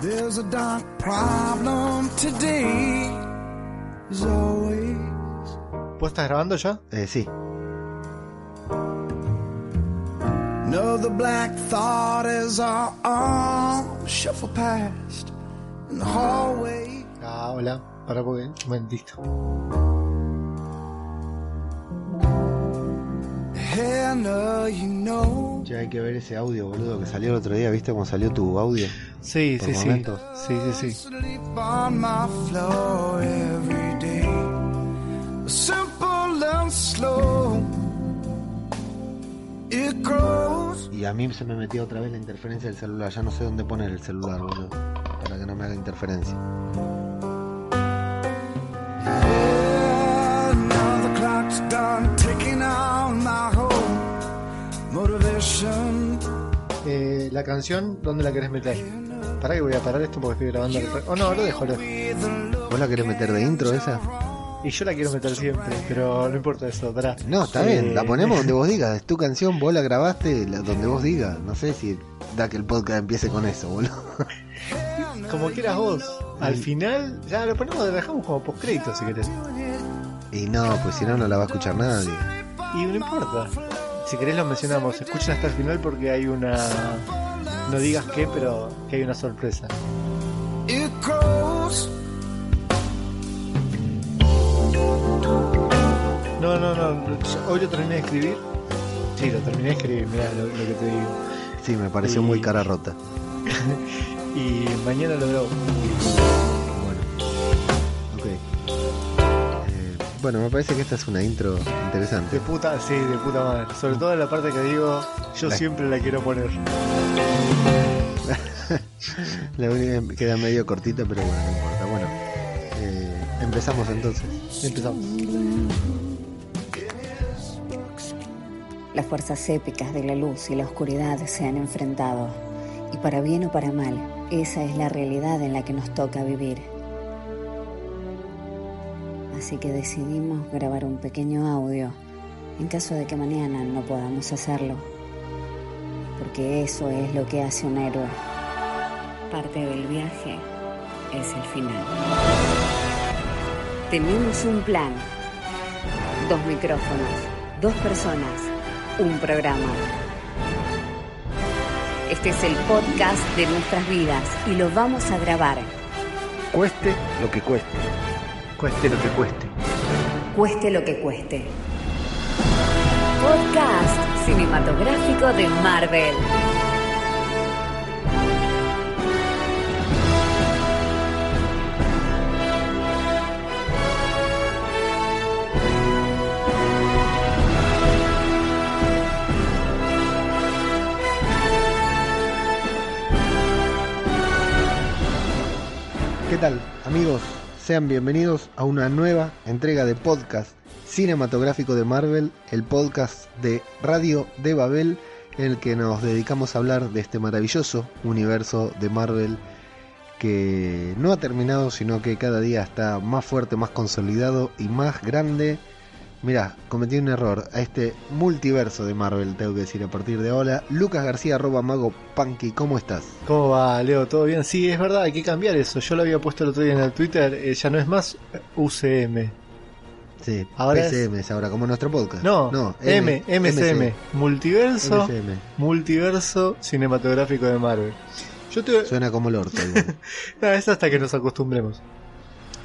There's a dark problem today, as always. ¿Vos estás grabando ya? Eh, sí. Another black thought as our arms shuffle past in the hallway. Ah, hola. Para porque. Momentito. Hannah, you know. Ya hay que ver ese audio, boludo, que salió el otro día. ¿Viste cómo salió tu audio? Sí, Por sí, sí. momentos. Sí, sí, sí. Sleep on my floor every day. Simple and slow. It grows. Y a mí se me metió otra vez la interferencia del celular. Ya no sé dónde poner el celular, boludo. Para que no me haga interferencia. Eh, la canción, ¿dónde la querés meter? Pará que voy a parar esto porque estoy grabando. el- Oh no, lo dejo, lo dejo. ¿Vos la querés meter de intro esa? Y yo la quiero meter siempre, pero no importa eso, pará. No, está Eh, bien, la ponemos donde vos digas. Es tu canción, vos la grabaste la- donde vos digas. No sé si da que el podcast empiece con eso, boludo. Como quieras vos. Al final, ya lo ponemos, lo dejamos como postcrédito si querés. Y no, pues si no, no la va a escuchar nadie. Y no importa. Si querés lo mencionamos. Escuchen hasta el final porque hay una... No digas qué, pero que hay una sorpresa. No, no, no. Hoy lo terminé de escribir. Sí, lo terminé de escribir, mirá lo, lo que te digo. Sí, me pareció Y- muy cara rota. Y mañana lo grabo. Bueno, me parece que esta es una intro De interesante. puta, sí, de puta madre. Sobre todo en la parte que digo, yo La- siempre la quiero poner. La única queda medio cortita, pero bueno, no importa. Bueno, eh, empezamos entonces. Empezamos. Las fuerzas épicas de la luz y la oscuridad se han enfrentado, y para bien o para mal, esa es la realidad en la que nos toca vivir. Así que decidimos grabar un pequeño audio en caso de que mañana no podamos hacerlo, porque eso es lo que hace un héroe. Parte del viaje es el final. Tenemos un plan, dos micrófonos, dos personas, un programa. Este es el podcast de nuestras vidas y lo vamos a grabar, Cueste lo que cueste. Cueste lo que cueste. cueste lo que cueste. Podcast cinematográfico de Marvel. Sean bienvenidos a una nueva entrega de podcast cinematográfico de Marvel, el podcast de Radio de Babel, en el que nos dedicamos a hablar de este maravilloso universo de Marvel que no ha terminado, sino que cada día está más fuerte, más consolidado y más grande. Mirá, cometí un error a este multiverso de Marvel, tengo que decir a partir de ahora. Lucas García, arroba mago punky, ¿cómo estás? ¿Cómo va, Leo? ¿Todo bien? Sí, es verdad, hay que cambiar eso. Yo lo había puesto el otro día en el Twitter, eh, ya no es más UCM. Sí, Ahora es- PCM es ahora, como nuestro podcast. No, no M, MCM. Multiverso, MCM. Multiverso Cinematográfico de Marvel. Yo te... Suena como el orto. No, es hasta que nos acostumbremos.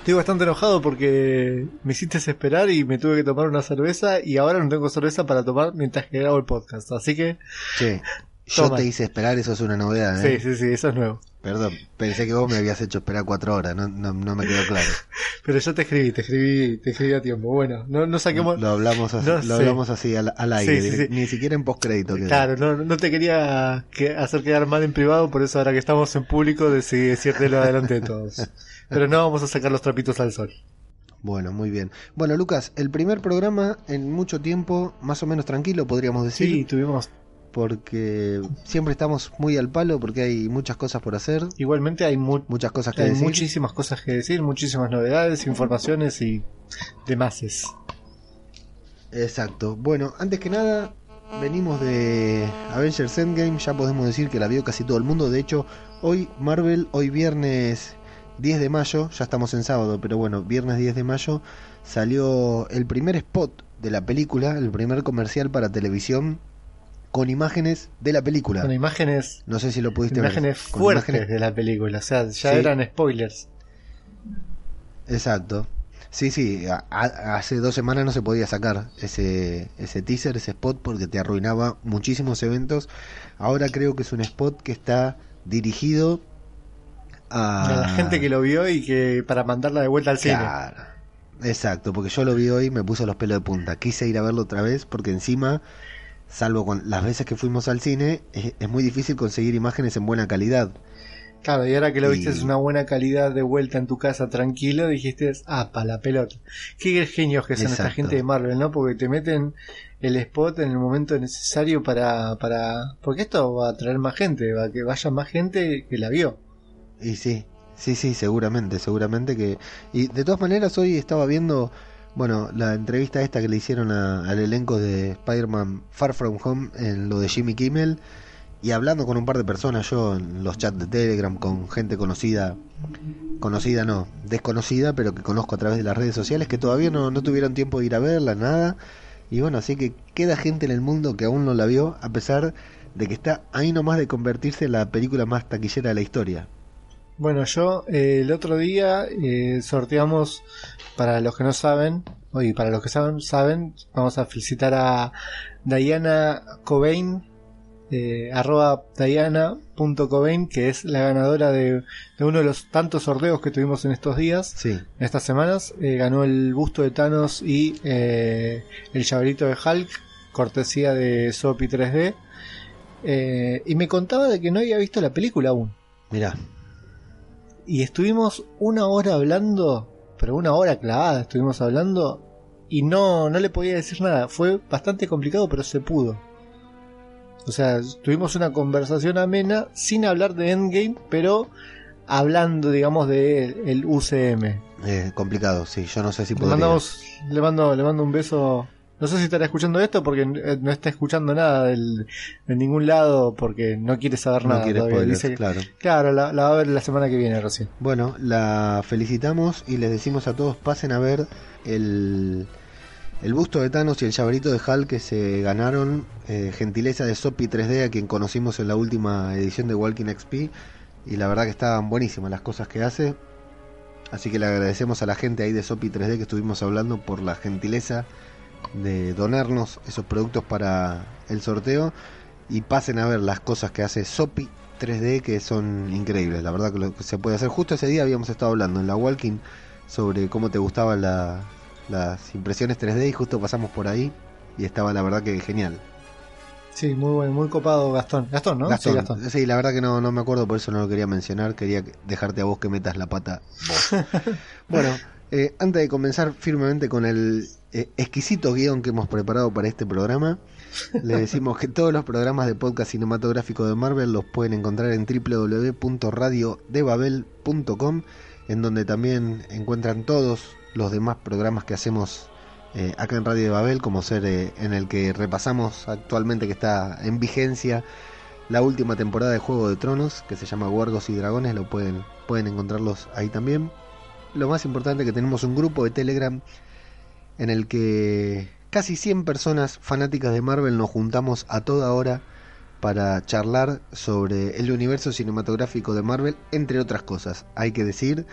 Estoy bastante enojado porque me hiciste esperar y me tuve que tomar una cerveza y ahora no tengo cerveza para tomar mientras que grabo el podcast. Así que, che, yo Toma. te hice esperar, eso es una novedad. sí, ¿eh? sí, sí, eso es nuevo. Perdón, pensé que vos me habías hecho esperar cuatro horas, no, no, no me quedó claro. Pero yo te escribí, te escribí, te escribí a tiempo. Bueno, no, no saquemos... Lo hablamos así, No lo hablamos así al, al aire, Sí, sí, sí. ni siquiera en postcrédito. Claro, no, no te quería que- hacer quedar mal en privado, por eso ahora que estamos en público decidí decírtelo adelante de todos. Pero no vamos a sacar los trapitos al sol. Bueno, muy bien. Bueno, Lucas, el primer programa en mucho tiempo, más o menos tranquilo, podríamos decir. Sí, tuvimos... Porque siempre estamos muy al palo, porque hay muchas cosas por hacer, Igualmente hay, mu- muchas cosas que hay decir. muchísimas cosas que decir, muchísimas novedades, informaciones y demás. Exacto. Bueno, antes que nada, venimos de Avengers Endgame, ya podemos decir que la vio casi todo el mundo. De hecho, hoy Marvel, hoy viernes 10 de mayo, ya estamos en sábado, pero bueno, viernes 10 de mayo salió el primer spot de la película, el primer comercial para televisión con imágenes de la película. Con imágenes, No sé si lo pudiste imágenes ver. Con fuertes imágenes- de la película, o sea, ya Sí. eran spoilers. Exacto. Sí, sí, a- a- hace dos semanas no se podía sacar ese, ese teaser, ese spot, porque te arruinaba muchísimos eventos. Ahora creo que es un spot que está dirigido a, la gente que lo vio y que para mandarla de vuelta al cine. Claro. Exacto, porque yo lo vi hoy y me puse los pelos de punta. Quise ir a verlo otra vez porque encima, salvo con las veces que fuimos al cine, es, es muy difícil conseguir imágenes en buena calidad. Claro, y ahora que lo viste es una buena calidad de vuelta en tu casa tranquilo, dijiste, ah, pa' la pelota. Qué genios que son esta gente de Marvel, ¿no? Porque te meten el spot en el momento necesario para, para, porque esto va a atraer más gente, va a que vaya más gente que la vio. Y sí, sí, sí, seguramente, seguramente que... Y de todas maneras hoy estaba viendo, bueno, la entrevista esta que le hicieron a- al elenco de Spider-Man Far From Home en lo de Jimmy Kimmel y hablando con un par de personas, yo en los chats de Telegram, con gente conocida, conocida no, desconocida, pero que conozco a través de las redes sociales, que todavía no, no tuvieron tiempo de ir a verla, nada. Y bueno, así que queda gente en el mundo que aún no la vio, a pesar de que está ahí nomás de convertirse en la película más taquillera de la historia. Bueno, yo eh, el otro día eh, sorteamos, para los que no saben, y para los que saben, saben, vamos a felicitar a Diana Cobain, eh, arroba Diana.cobain, que es la ganadora de, de uno de los tantos sorteos que tuvimos en estos días, Sí, en estas semanas. Eh, ganó el busto de Thanos y eh, el llaverito de Hulk, cortesía de Sopi 3D. Eh, y me contaba de que no había visto la película aún mirá. Y estuvimos una hora hablando, pero una hora clavada estuvimos hablando y no, no le podía decir nada. Fue bastante complicado, pero se pudo. O sea, tuvimos una conversación amena sin hablar de Endgame, pero hablando, digamos, de el UCM. Eh, complicado, sí. Yo no sé si Le podría. mandamos, le mando, le mando un beso. No sé si estará escuchando esto porque eh, no está escuchando nada del- de ningún lado porque no quiere saber no nada. quiere spoilers, Dice que- claro. claro, la, la va a ver la semana que viene recién. Bueno, la felicitamos y les decimos a todos pasen a ver el, el busto de Thanos y el llaverito de Hulk que se ganaron. eh, gentileza de Sopi 3D, a quien conocimos en la última edición de Walking XP. Y la verdad que estaban buenísimas las cosas que hace. Así que le agradecemos a la gente ahí de Sopi 3D que estuvimos hablando por la gentileza de donarnos esos productos para el sorteo. Y pasen a ver las cosas que hace Sopi 3D que son increíbles. La verdad que lo que se puede hacer. Justo ese día habíamos estado hablando en la Walking sobre cómo te gustaban la- las impresiones 3D y justo pasamos por ahí y estaba la verdad que genial. Sí, muy bueno, muy copado Gastón. Gastón, ¿no? Gastón, Sí, Gastón. sí, la verdad que no, no me acuerdo, por eso no lo quería mencionar. Quería que- dejarte a vos que metas la pata vos. bueno, eh, antes de comenzar firmemente con el eh, exquisito guion que hemos preparado para este programa, le decimos que todos los programas de podcast cinematográfico de Marvel los pueden encontrar en www.radiodebabel.com, en donde también encuentran todos los demás programas que hacemos eh, acá en Radio de Babel, como ser eh, en el que repasamos actualmente que está en vigencia la última temporada de Juego de Tronos, que se llama Guargos y Dragones, lo pueden, pueden encontrarlos ahí también. Lo más importante que tenemos un grupo de Telegram en el que casi 100 personas fanáticas de Marvel nos juntamos a toda hora para charlar sobre el universo cinematográfico de Marvel, entre otras cosas. Hay que decir,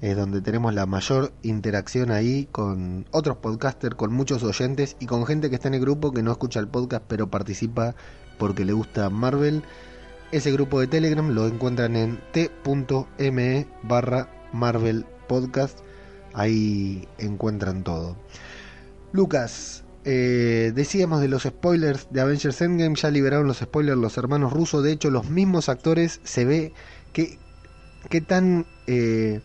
es donde tenemos la mayor interacción ahí con otros podcasters, con muchos oyentes y con gente que está en el grupo que no escucha el podcast pero participa porque le gusta Marvel. Ese grupo de Telegram lo encuentran en t.me barra Marvel Podcast. Ahí encuentran todo. Lucas, eh, decíamos de los spoilers de Avengers Endgame, ya liberaron los spoilers los hermanos rusos, de hecho los mismos actores se ve que, que tan eh,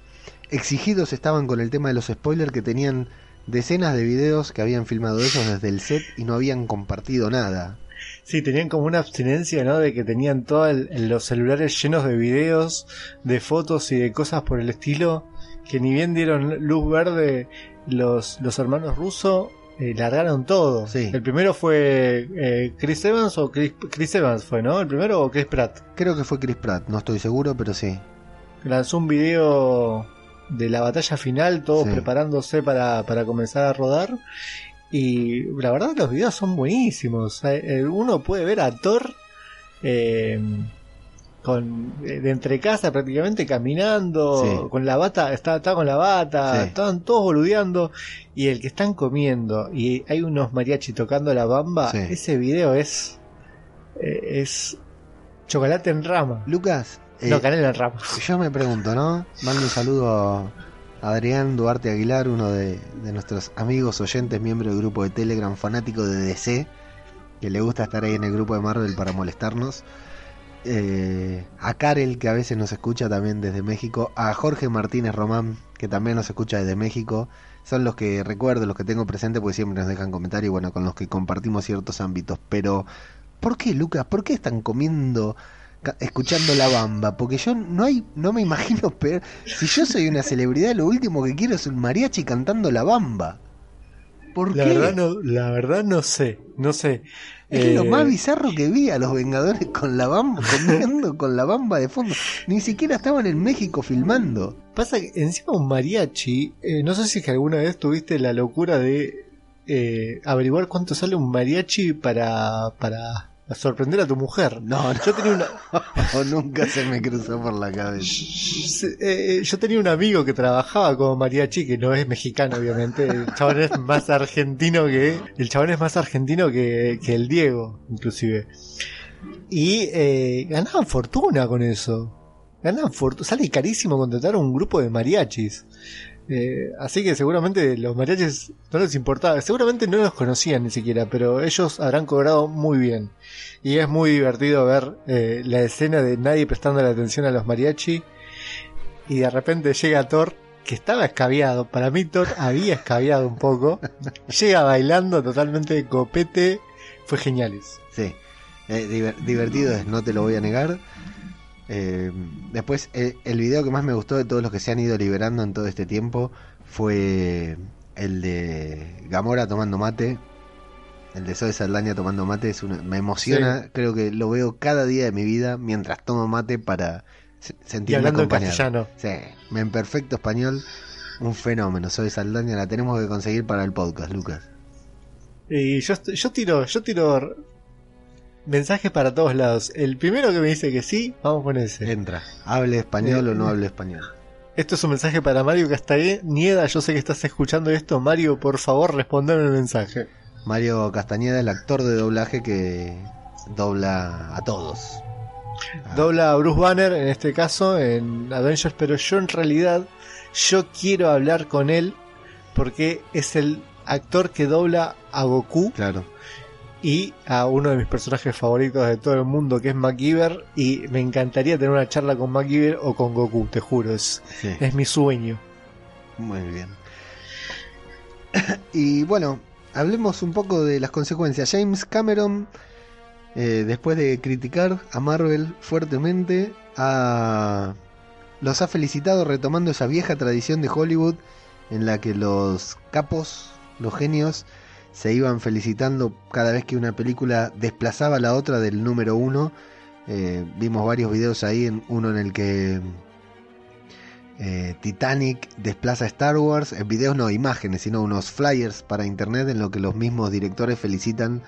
exigidos estaban con el tema de los spoilers que tenían decenas de videos que habían filmado ellos desde el set y no habían compartido nada. Sí, tenían como una abstinencia, ¿no? De que tenían todos los celulares llenos de videos, de fotos y de cosas por el estilo, que ni bien dieron luz verde los, los hermanos rusos, eh, largaron todo. Sí. El primero fue eh, Chris Evans o Chris, Chris Evans fue, ¿no? El primero o Chris Pratt. Creo que fue Chris Pratt, no estoy seguro, pero sí. Lanzó un video de la batalla final, todos Sí. preparándose para, para comenzar a rodar. Y la verdad los videos son buenísimos. Eh, Uno puede ver a Thor eh, con eh, de entre casa prácticamente caminando, Sí. con la bata, está, está con la bata, Sí. estaban todos boludeando. Y el que están comiendo y hay unos mariachi tocando la bamba, Sí. ese video es, eh, es chocolate en rama. Lucas, eh, no, canela en rama. yo me pregunto, ¿no? Mando un saludo a Adrián Duarte Aguilar, uno de, de nuestros amigos oyentes, miembro del grupo de Telegram, fanático de DC, que le gusta estar ahí en el grupo de Marvel para molestarnos. Eh, a Karel, que a veces nos escucha también desde México. A Jorge Martínez Román, que también nos escucha desde México. Son los que recuerdo, los que tengo presente, porque siempre nos dejan comentarios y bueno, con los que compartimos ciertos ámbitos. Pero, ¿por qué, Lucas? ¿Por qué están comiendo, escuchando la bamba? Porque yo no hay, no me imagino peor. Si yo soy una celebridad, lo último que quiero es un mariachi cantando la bamba. ¿Por La qué? verdad no, la verdad no sé, no sé. Es lo Eh, más bizarro que vi a los Vengadores con la bamba, comiendo con la bamba de fondo. Ni siquiera estaban en México filmando. Pasa que encima un mariachi, eh, no sé si es que alguna vez tuviste la locura de eh, averiguar cuánto sale un mariachi para, para sorprender a tu mujer. No, no, Yo tenía una, o nunca se me cruzó por la cabeza. se- eh, yo tenía un amigo que trabajaba como mariachi, que no es mexicano obviamente, el chabón es más argentino que, el chabón es más argentino que, que el Diego, inclusive. Y eh, ganaban fortuna con eso. Ganaban fortuna. Sale carísimo contratar a un grupo de mariachis. Eh, así que seguramente los mariachis no les importaba. Seguramente no los conocían ni siquiera, pero ellos habrán cobrado muy bien. Y es muy divertido ver eh, la escena de nadie prestando la atención a los mariachi. Y de repente llega Thor, que estaba escabiado. Para mí Thor había escabiado un poco. llega bailando totalmente de copete. Fue geniales. Sí, eh, diver- divertido es, no te lo voy a negar. Eh, después, eh, el video que más me gustó de todos los que se han ido liberando en todo este tiempo fue el de Gamora tomando mate. El de Zoe Saldaña tomando mate es una, me emociona. Creo que lo veo cada día de mi vida mientras tomo mate para se- Y sentirme hablando en acompañado. castellano. Sí, en perfecto español, un fenómeno. Zoe Saldaña la tenemos que conseguir para el podcast, Lucas. Y yo, yo tiro, yo tiro mensajes para todos lados. El primero que me dice que sí, vamos con ese. Entra. Hable español Eh, o no hable español. Esto es un mensaje para Mario Castañeda. Yo sé que estás escuchando esto. Mario, por favor, respondeme el mensaje. Mario Castañeda, el actor de doblaje que dobla a todos. Ah, Dobla a Bruce Banner, en este caso, en Avengers, pero yo en realidad, yo quiero hablar con él porque es el actor que dobla a Goku Claro. Y a uno de mis personajes favoritos de todo el mundo, que es MacGyver, y me encantaría tener una charla con MacGyver o con Goku, te juro, es, Sí, es mi sueño. muy bien. y bueno, hablemos un poco de las consecuencias. James Cameron, eh, después de criticar a Marvel fuertemente, ha- los ha felicitado retomando esa vieja tradición de Hollywood en la que los capos, los genios, se iban felicitando cada vez que una película desplazaba a la otra del número uno. Eh, vimos varios videos ahí, uno en el que eh, Titanic desplaza a Star Wars, en videos no, imágenes, sino unos flyers para internet en lo que los mismos directores felicitan.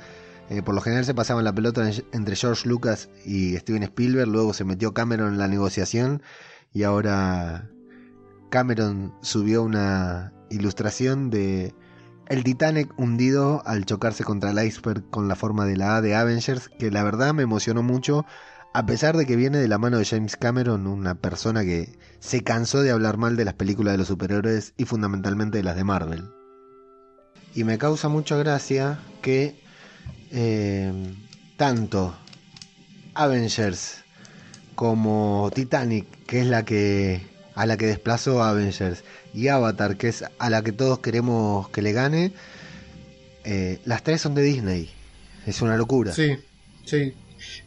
Eh, por lo general se pasaban la pelota en- entre George Lucas y Steven Spielberg, luego se metió Cameron en la negociación y ahora Cameron subió una ilustración de el Titanic hundido al chocarse contra el iceberg con la forma de la A de Avengers, que la verdad me emocionó mucho, a pesar de que viene de la mano de James Cameron, una persona que se cansó de hablar mal de las películas de los superhéroes y fundamentalmente de las de Marvel. Y me causa mucha gracia que eh, tanto Avengers como Titanic, que es la que a la que desplazó Avengers, y Avatar, que es a la que todos queremos que le gane, eh, las tres son de Disney. Es una locura. Sí, sí.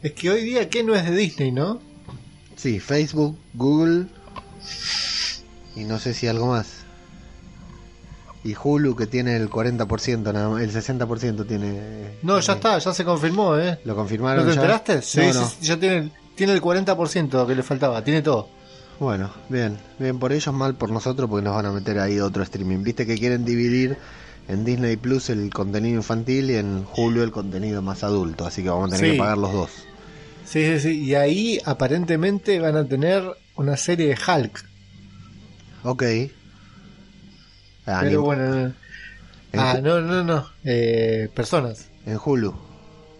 Es que hoy día, ¿qué no es de Disney, no? Sí, Facebook, Google y no sé si algo más. Y Hulu que tiene el 40%, nada más, el 60% tiene... No, ya eh, está, ya se confirmó, ¿eh? ¿Lo ¿No confirmaron te ya? enteraste? Sí, No, sí, no. sí, ya tiene, tiene el 40% que le faltaba, tiene todo. Bueno, bien, bien por ellos, mal por nosotros porque nos van a meter ahí otro streaming. Viste que quieren dividir en Disney Plus el contenido infantil y en Hulu el contenido más adulto, así que vamos a tener Sí. que pagar los dos. Sí, sí, sí. Y ahí aparentemente van a tener una serie de Hulk. Ok. Ah, Pero ni- bueno. en, Ah, no, no, no. Eh, personas. en Hulu.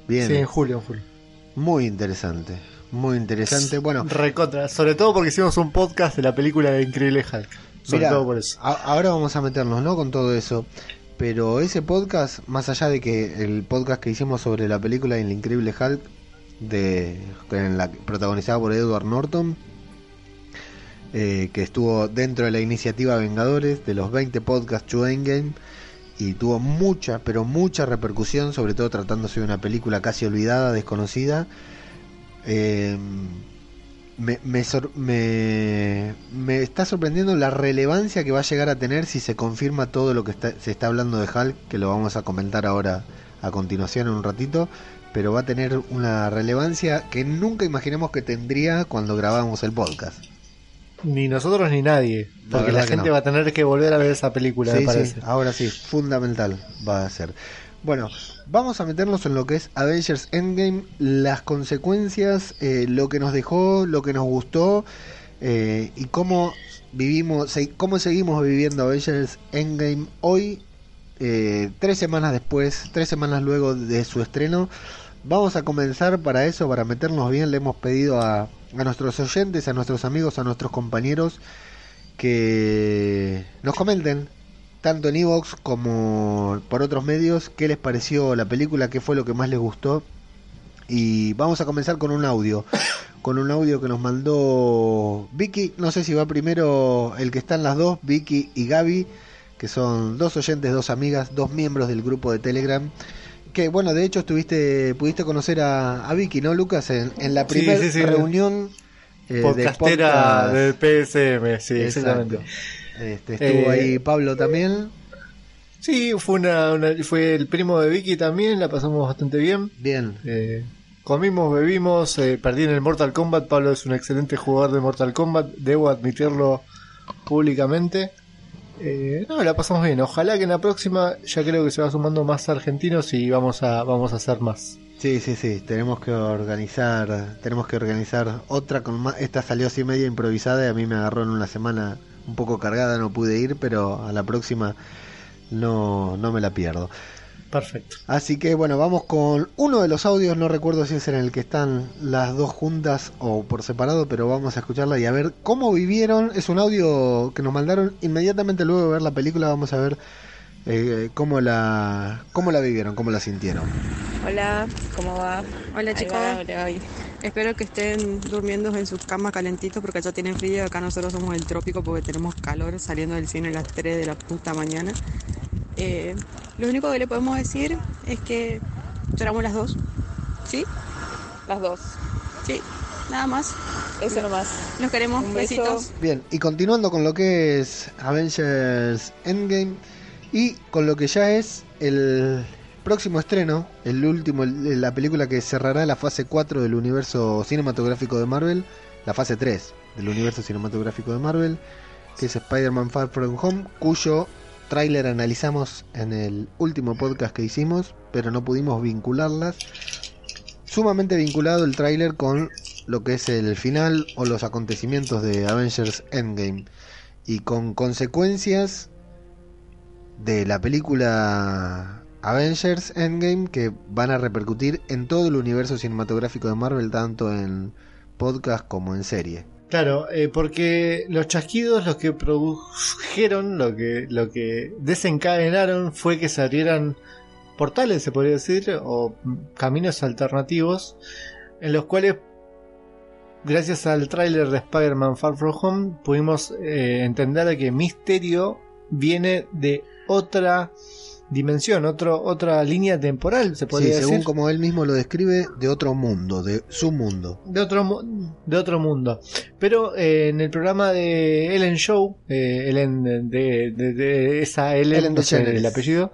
Bien, Sí, en julio, en julio. muy interesante, muy interesante. Bueno, Recontra. Sobre todo porque hicimos un podcast de la película de Increíble Hulk. Sobre todo por eso. a- ahora vamos a meternos, ¿no? Con todo eso. Pero ese podcast, más allá de que el podcast que hicimos sobre la película El Increíble Hulk, de, en la, protagonizada por Edward Norton, eh, que estuvo dentro de la iniciativa Vengadores, de los 20 podcasts to Endgame, y tuvo mucha, pero mucha repercusión, sobre todo tratándose de una película casi olvidada, desconocida. Eh, me, me, sor- me, me está sorprendiendo la relevancia que va a llegar a tener si se confirma todo lo que está- se está hablando de Hulk, que lo vamos a comentar ahora a continuación en un ratito, pero va a tener una relevancia que nunca imaginemos que tendría cuando grabamos el podcast. Ni nosotros ni nadie. Porque la, gente no. va a tener que volver a ver esa película, me parece. sí, ahora sí, fundamental va a ser. Bueno, vamos a meternos en lo que es Avengers Endgame, las consecuencias, eh, lo que nos dejó, lo que nos gustó eh, y cómo vivimos, cómo seguimos viviendo Avengers Endgame hoy, eh, tres semanas después, tres semanas luego de su estreno. Vamos a comenzar para eso, para meternos bien, le hemos pedido a, a nuestros oyentes, a nuestros amigos, a nuestros compañeros que nos comenten tanto en Evox como por otros medios qué les pareció la película, qué fue lo que más les gustó. Y vamos a comenzar con un audio, con un audio que nos mandó Vicky, no sé si va primero el que están las dos, Vicky y Gaby, que son dos oyentes, dos amigas, dos miembros del grupo de Telegram. Que bueno, de hecho estuviste, pudiste conocer a, a Vicky, ¿no, Lucas? En, en la primera sí, sí. reunión eh, de Podcastera podcast. del PSM, sí, Exacto. exactamente. Este, estuvo Eh, ahí Pablo también. Sí, fue, una, una- fue el primo de Vicky también, la pasamos bastante bien. Bien. Eh, comimos, bebimos, eh, perdí en el Mortal Kombat. Pablo es un excelente jugador de Mortal Kombat, debo admitirlo públicamente. Eh, no, la pasamos bien. Ojalá que en la próxima ya creo que se va sumando más argentinos y vamos a, vamos a hacer más. Sí, sí, sí. Tenemos que organizar, tenemos que organizar otra con más. Esta salió así media improvisada y a mí me agarró en una semana un poco cargada, no pude ir, pero a la próxima no, no me la pierdo. Perfecto. Así que bueno, vamos con uno de los audios, no recuerdo si es en el que están las dos juntas o por separado, pero vamos a escucharla y a ver cómo vivieron. Es un audio que nos mandaron inmediatamente luego de ver la película, vamos a ver eh, cómo, la, cómo la vivieron, cómo la sintieron. Hola, ¿cómo va? Hola chicos, hola. Espero que estén durmiendo en sus camas calentitos porque allá tienen frío y acá nosotros somos el trópico porque tenemos calor saliendo del cine a las 3 de la puta mañana. Eh, lo único que le podemos decir es que lloramos las dos, ¿sí? Las dos. Sí, nada más. Eso nomás. Nos queremos, Un beso. besitos. Bien, y continuando con lo que es Avengers Endgame y con lo que ya es el próximo estreno, el último, la película que cerrará la fase 4 del universo cinematográfico de Marvel, la fase 3 del universo cinematográfico de Marvel, que es Spider-Man Far From Home, cuyo tráiler analizamos en el último podcast que hicimos, pero no pudimos vincularlas. Sumamente vinculado el tráiler con lo que es el final o los acontecimientos de Avengers Endgame y con consecuencias de la película Avengers Endgame que van a repercutir en todo el universo cinematográfico de Marvel tanto en podcast como en serie. Claro, eh, porque los chasquidos los que produjeron, lo que, lo que desencadenaron fue que se abrieran portales, se podría decir, o caminos alternativos, en los cuales, gracias al tráiler de Spider-Man Far From Home, pudimos eh, entender que Misterio viene de otra dimensión, otro, otra línea temporal, se Sí, podría según decir. como él mismo lo describe, de otro mundo, de su mundo. De otro, de otro mundo. Pero eh, en el programa de Ellen Show, eh, Ellen de, de- de esa Ellen, Ellen no sé DeGeneres. el apellido,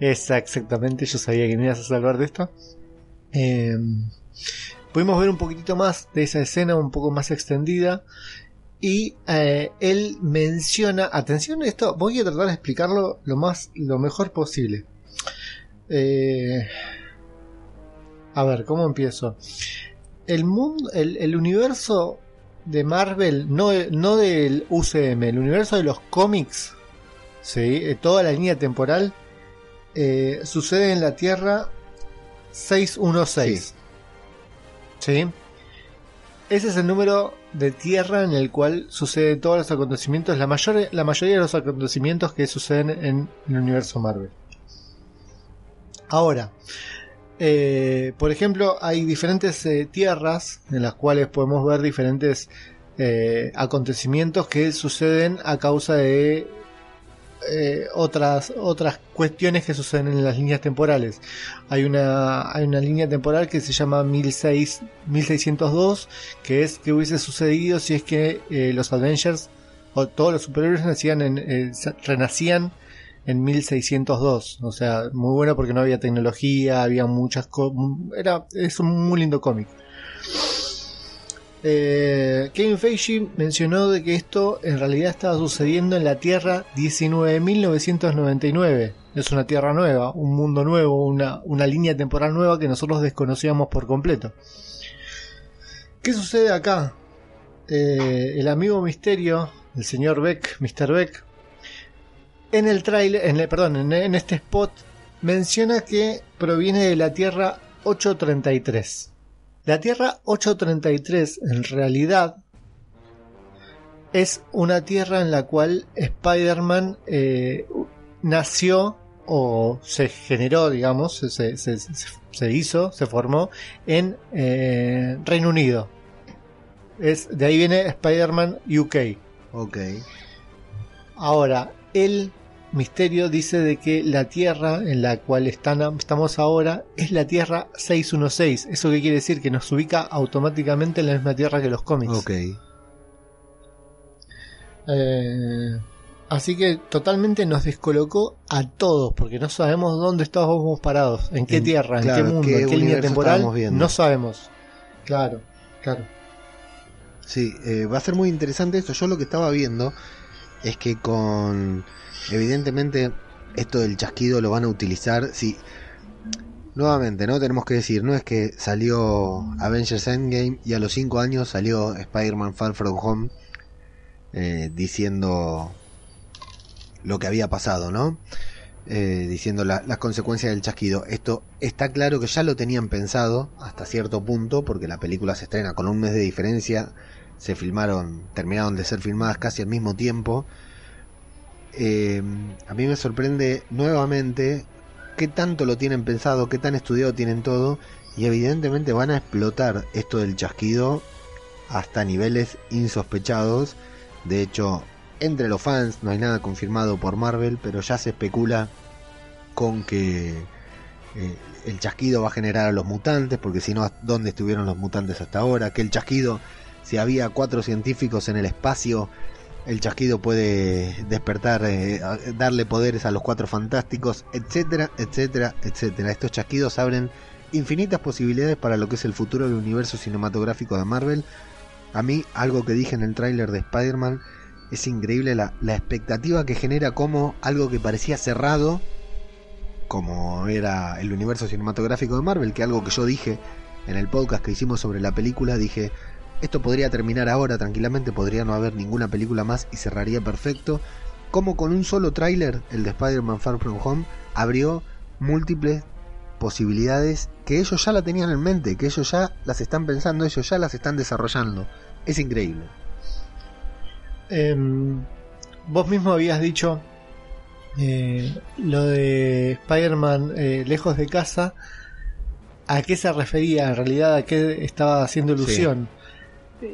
esa exactamente, yo sabía que me ibas a salvar de esto. Eh, pudimos ver un poquitito más de esa escena, un poco más extendida. Y eh, él menciona, atención a esto, voy a tratar de explicarlo lo más, lo mejor posible. Eh, a ver, ¿cómo empiezo? El mundo, el, el universo de Marvel, no, no del UCM, el universo de los cómics, ¿sí? Eh, toda la línea temporal, eh, sucede en la Tierra 616. ¿Sí? Ese es el número de Tierra en el cual suceden todos los acontecimientos, la, mayor, la mayoría de los acontecimientos que suceden en el universo Marvel. Ahora, eh, por ejemplo, hay diferentes eh, tierras en las cuales podemos ver diferentes eh, acontecimientos que suceden a causa de eh, otras otras cuestiones que suceden en las líneas temporales. Hay una hay una línea temporal que se llama 16, 1602 que es que hubiese sucedido si es que eh, los Avengers o todos los superhéroes nacían en, eh, renacían en 1602. O sea, muy bueno porque no había tecnología, había muchas cosas. Era, es un muy lindo cómic. Eh, Kevin mencionó de que esto en realidad estaba sucediendo en la Tierra 19.999. Es una Tierra nueva, un mundo nuevo, una, una línea temporal nueva que nosotros desconocíamos por completo. ¿Qué sucede acá? Eh, el amigo Misterio, el señor Beck, Mr. Beck, en el trailer, en el, perdón, en, en este spot menciona que proviene de la Tierra 833. La Tierra 833 en realidad es una Tierra en la cual Spider-Man eh, nació o se generó, digamos, se, se- se- se hizo, se formó en eh, Reino Unido. Es, de ahí viene Spider-Man UK. Ok. Ahora, el misterio dice de que la Tierra en la cual están, estamos ahora es la Tierra 616. ¿Eso qué quiere decir? Que nos ubica automáticamente en la misma Tierra que los cómics. Ok. Eh, así que totalmente nos descolocó a todos, porque no sabemos dónde estábamos parados, en qué En- tierra, claro, en qué mundo, qué en qué línea temporal. No sabemos. Claro, claro. Sí, eh, va a ser muy interesante esto. Yo lo que estaba viendo es que con... Evidentemente, esto del chasquido lo van a utilizar. Sí. Nuevamente, ¿no? Tenemos que decir, no es que salió Avengers Endgame y a los 5 años salió Spider-Man Far From Home eh, diciendo lo que había pasado, ¿no? Eh, diciendo la- las consecuencias del chasquido. Esto está claro que ya lo tenían pensado hasta cierto punto, porque la película se estrena con un mes de diferencia. Se filmaron, terminaron de ser filmadas casi al mismo tiempo. Eh, a mí me sorprende nuevamente qué tanto lo tienen pensado, qué tan estudiado tienen todo. Y evidentemente van a explotar esto del chasquido hasta niveles insospechados. De hecho, entre los fans no hay nada confirmado por Marvel, pero ya se especula con que eh, el chasquido va a generar a los mutantes, porque si no, ¿dónde estuvieron los mutantes hasta ahora? Que el chasquido, si había cuatro científicos en el espacio, el chasquido puede despertar, eh, darle poderes a los cuatro fantásticos, etcétera, etcétera, etcétera. Estos chasquidos abren infinitas posibilidades para lo que es el futuro del universo cinematográfico de Marvel. A mí, algo que dije en el tráiler de Spider-Man, es increíble la, la expectativa que genera como algo que parecía cerrado, como era el universo cinematográfico de Marvel, que algo que yo dije en el podcast que hicimos sobre la película, dije, esto podría terminar ahora tranquilamente, podría no haber ninguna película más y cerraría perfecto. Como con un solo tráiler, el de Spider-Man Far From Home, abrió múltiples posibilidades que ellos ya la tenían en mente, que ellos ya las están pensando, ellos ya las están desarrollando. Es increíble. Em, vos mismo habías dicho eh, lo de Spider-Man eh, lejos de casa. ¿A qué se refería? En realidad, ¿a qué estaba haciendo ilusión?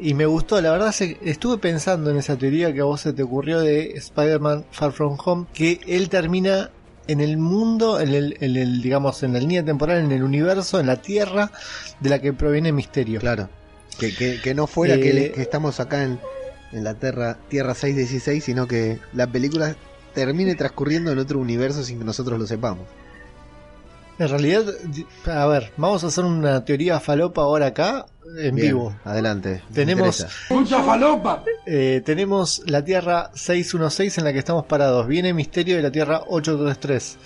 Y me gustó, la verdad, se- estuve pensando en esa teoría que a vos se te ocurrió de Spider-Man Far From Home, que él termina en el mundo, en el, en el, digamos, en la línea temporal, en el universo, en la Tierra de la que proviene Misterio. Claro. Que, que, que no fuera Eh, que, que estamos acá en, en la Tierra, Tierra 616, sino que la película termine transcurriendo en otro universo sin que nosotros lo sepamos. En realidad, a ver, vamos a hacer una teoría falopa ahora acá, en Bien, vivo. Adelante. Tenemos-. Mucha falopa. Eh, tenemos la Tierra 616 en la que estamos parados. Viene Misterio de la Tierra 833.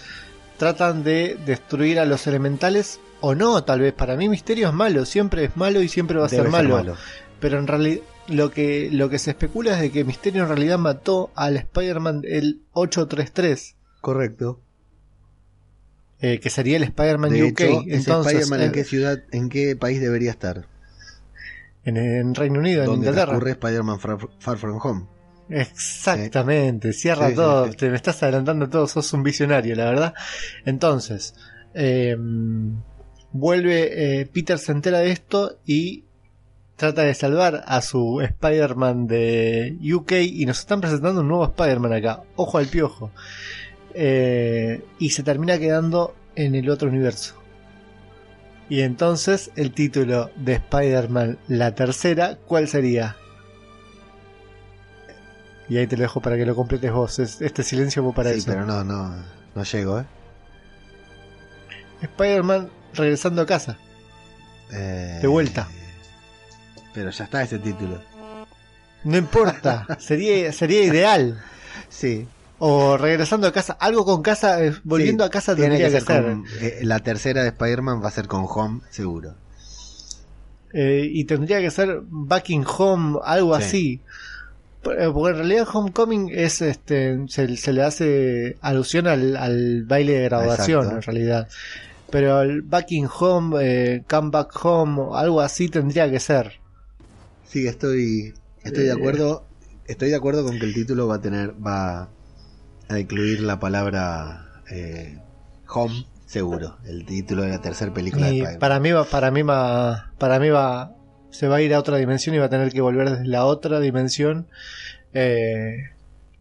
Tratan de destruir a los elementales o no, tal vez. Para mí Misterio es malo, siempre es malo y siempre va a ser ser malo. Pero en realidad lo que, lo que se especula es de que Misterio en realidad mató al Spider-Man el 833. Correcto. Eh, que sería el Spider-Man De UK. hecho, ese Spider-Man en eh, qué ciudad, en qué país debería estar? en, en Reino Unido, en Inglaterra. transcurre Spider-Man Far, Far From Home. Exactamente, cierra Sí, todo, sí. te me estás adelantando todo, sos un visionario, la verdad. Entonces, eh, vuelve, eh, Peter se entera de esto y trata de salvar a su Spider-Man de UK y nos están presentando un nuevo Spider-Man acá, ojo al piojo. Eh, y se termina quedando en el otro universo. Y entonces el título de Spider-Man, la tercera, ¿cuál sería? Y ahí te lo dejo para que lo completes vos. Es- este silencio fue para sí, eso. pero no, no, no llego, ¿eh? Spider-Man regresando a casa. Eh, De vuelta. Pero ya está ese título. No importa, sería, sería ideal. Sí. O regresando a casa, algo con casa, eh, volviendo Sí, a casa tiene tendría que ser. con- eh, la tercera de Spider-Man va a ser con Home, seguro. Eh, y tendría que ser Back in Home, algo Sí. así. Por- Porque en realidad Homecoming es este se, se le hace alusión al, al baile de graduación Exacto. en realidad. Pero el Back in Home, Come Back Home, algo así tendría que ser. Sí, estoy, estoy de acuerdo. Estoy de acuerdo con que el título va a tener, va a incluir la palabra eh, Home, seguro. El título de la tercera película de para mí va, para mí va, para mí va, se va a ir a otra dimensión y va a tener que volver desde la otra dimensión eh,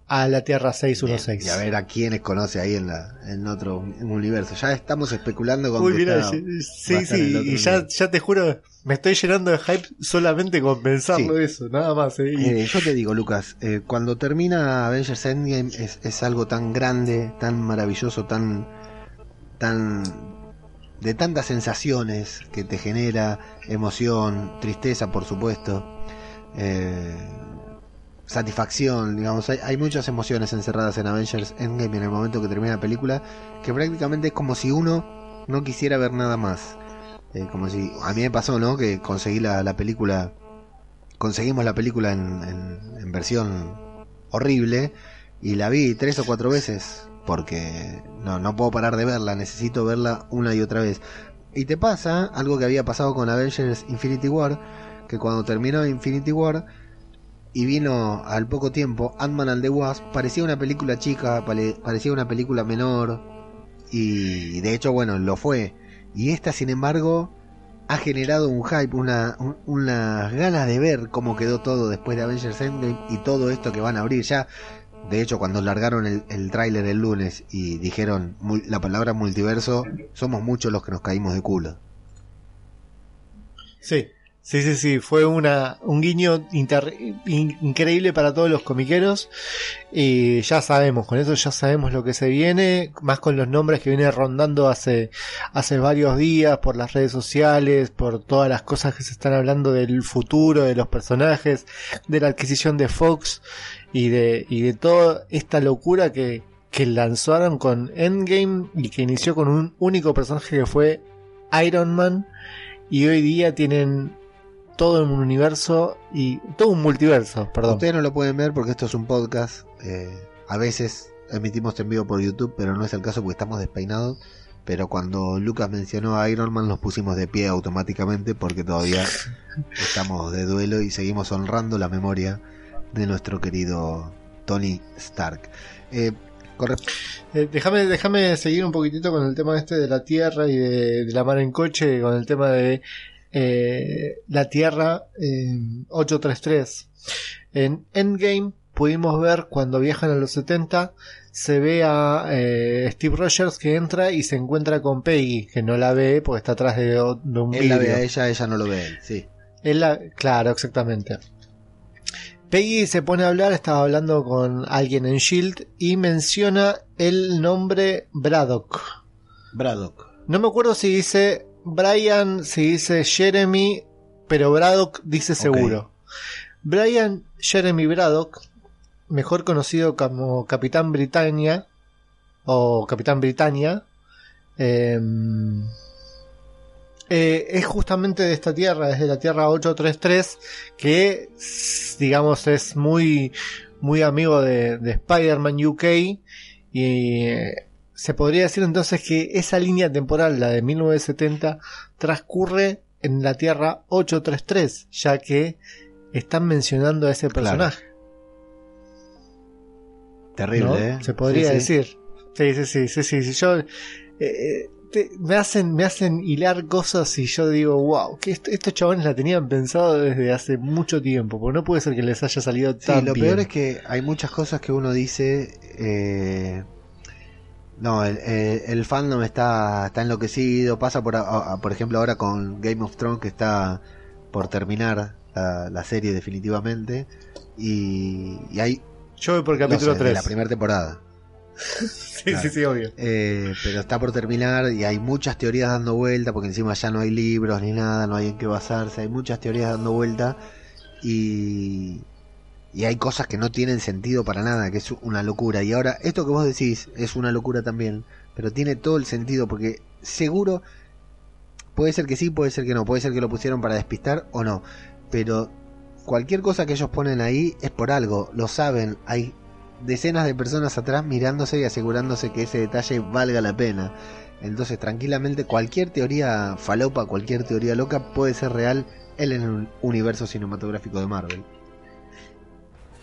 a la Tierra 616. Y a ver a quiénes conoce ahí en, la, en otro universo. Ya estamos especulando con Uy, que mira, está- sí, sí, y ya, ya te juro, me estoy llenando de hype solamente con pensarlo Sí. eso, nada más. eh, Eh, yo te digo, Lucas, eh, cuando termina Avengers Endgame es, es algo tan grande, tan maravilloso, tan, tan de tantas sensaciones que te genera, emoción, tristeza, por supuesto, eh, satisfacción, digamos, hay, hay muchas emociones encerradas en Avengers Endgame en el momento que termina la película, que prácticamente es como si uno no quisiera ver nada más. Eh, como si a mí me pasó, ¿no? Que conseguí la, la película conseguimos la película en, en- en versión horrible y la vi tres o cuatro veces porque no, no puedo parar de verla, necesito verla una y otra vez. Y te pasa algo que había pasado con Avengers Infinity War, que cuando terminó Infinity War y vino al poco tiempo Ant-Man and the Wasp, parecía una película chica, pare- parecía una película menor y de hecho, bueno, lo fue. Y esta, sin embargo, ha generado un hype, una, un- unas ganas de ver cómo quedó todo después de Avengers Endgame y todo esto que van a abrir ya. De hecho, cuando largaron el, tráiler el lunes y dijeron la palabra multiverso, somos muchos los que nos caímos de culo. Sí, sí, sí, sí, fue una, un guiño increíble para todos los comiqueros. Y ya sabemos, con eso ya sabemos lo que se viene, más con los nombres que viene rondando hace, hace varios días por las redes sociales, por todas las cosas que se están hablando del futuro, de los personajes, de la adquisición de Fox y de, y de toda esta locura que, que lanzaron con Endgame y que inició con un único personaje que fue Iron Man. Y hoy día tienen todo un universo y todo un multiverso, perdón. Ustedes no lo pueden ver porque esto es un podcast. eh, a veces emitimos en vivo por YouTube, pero no es el caso porque estamos despeinados. Pero cuando Lucas mencionó a Iron Man, nos pusimos de pie automáticamente porque todavía estamos de duelo y seguimos honrando la memoria de nuestro querido Tony Stark. Eh, Eh, déjame, déjame seguir un poquitito con el tema este de la Tierra y de, de la mar en coche, con el tema de eh, la Tierra eh, 833. En Endgame pudimos ver cuando viajan a los 70, se ve a eh, Steve Rogers que entra y se encuentra con Peggy, que no la ve porque está atrás de, de un Él la ve a ella, ella no lo ve él, sí. Él la- claro, exactamente. Peggy se pone a hablar, estaba hablando con alguien en Shield y menciona el nombre Braddock. Braddock. No me acuerdo si dice Brian, si dice Jeremy, pero Braddock dice seguro. Brian Jeremy Braddock, mejor conocido como Capitán Britannia o Capitán Britannia, eh, eh, es justamente de esta tierra, es de la Tierra 833, que digamos es muy, muy amigo de, de Spider-Man UK y eh, se podría decir entonces que esa línea temporal, la de 1970, transcurre en la Tierra 833, ya que están mencionando a ese Claro. personaje. Terrible, ¿no? ¿eh? Se podría Sí, sí. decir. Sí, sí, sí, sí, sí. Yo, eh, eh, te- me, hacen, me hacen hilar cosas y yo digo, wow, que est- estos chabones la tenían pensado desde hace mucho tiempo, porque no puede ser que les haya salido Sí, tan lo bien. peor es que hay muchas cosas que uno dice. eh, no, el, el- el fandom está, está enloquecido. Pasa por, a- a- por ejemplo, ahora con Game of Thrones que está por terminar la, la serie definitivamente. Y, y hay. Yo voy por no capítulo sé, de 3. la primera temporada. sí, sí, sí, obvio. Eh, pero está por terminar y hay muchas teorías dando vuelta porque encima ya no hay libros ni nada, no hay en qué basarse, hay muchas teorías dando vuelta y, y hay cosas que no tienen sentido para nada, que es una locura. Y ahora, esto que vos decís es una locura también, pero tiene todo el sentido porque seguro puede ser que sí, puede ser que no, puede ser que lo pusieron para despistar o no, pero cualquier cosa que ellos ponen ahí es por algo, lo saben, hay decenas de personas atrás mirándose y asegurándose que ese detalle valga la pena. Entonces, tranquilamente, cualquier teoría falopa, cualquier teoría loca puede ser real en el universo cinematográfico de Marvel.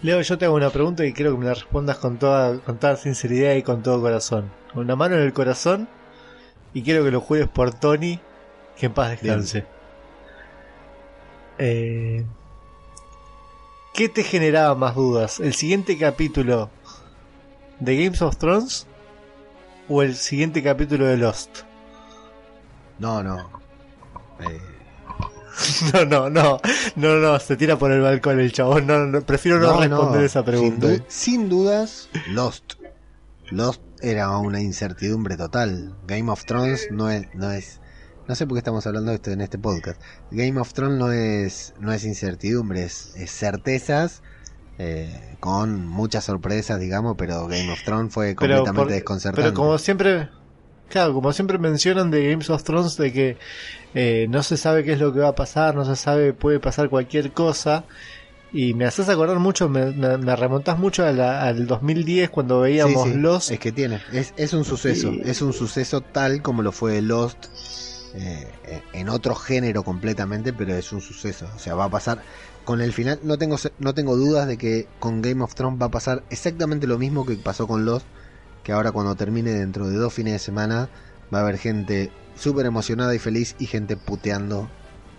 Leo, yo te hago una pregunta y quiero que me la respondas con toda, con toda sinceridad y con todo corazón. Con una mano en el corazón y quiero que lo juegues por Tony, que en paz descanse. Eh, ¿Qué te generaba más dudas? ¿El siguiente capítulo de Games of Thrones o el siguiente capítulo de Lost? No, no. Eh, No, no, no, no, no, se tira por el balcón el chabón. No, no, prefiero no, responder esa sin pregunta. du- Sin, dudas, Lost. Lost era una incertidumbre total. Game of Thrones no es, no es. No sé por qué estamos hablando de esto en este podcast. Game of Thrones no es, no es incertidumbre, es, es certezas eh, con muchas sorpresas, digamos, pero Game of Thrones fue Pero completamente por- desconcertante. Pero como siempre, claro, como siempre mencionan de Games of Thrones de que eh, no se sabe qué es lo que va a pasar, no se sabe, puede pasar cualquier cosa. Y me haces acordar mucho, me, me, me remontás mucho a la- al 2010 cuando veíamos Sí, sí, Lost. Es que tiene, es, es un suceso, Y- es un suceso tal como lo fue Lost eh, en otro género completamente, pero es un suceso. O sea, va a pasar con el final. No tengo, no tengo dudas de que con Game of Thrones va a pasar exactamente lo mismo que pasó con Lost. Que ahora, cuando termine dentro de dos fines de semana, va a haber gente súper emocionada y feliz y gente puteando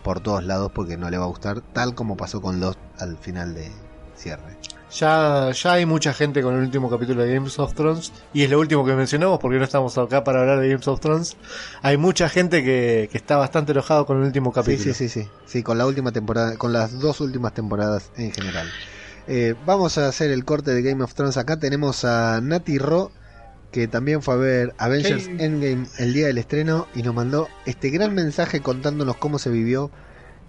por todos lados porque no le va a gustar, tal como pasó con Lost al final de cierre. Ya, ya hay mucha gente con el último capítulo de Games of Thrones, y es lo último que mencionamos porque no estamos acá para hablar de Games of Thrones. Hay mucha gente que, que está bastante enojado con el último Sí, capítulo. sí, sí, sí, sí, con la última temporada, con las dos últimas temporadas en general. Eh, vamos a hacer el corte de Game of Thrones acá. Tenemos a Nati Ro, que también fue a ver Avengers Hey. Endgame el día del estreno y nos mandó este gran mensaje contándonos cómo se vivió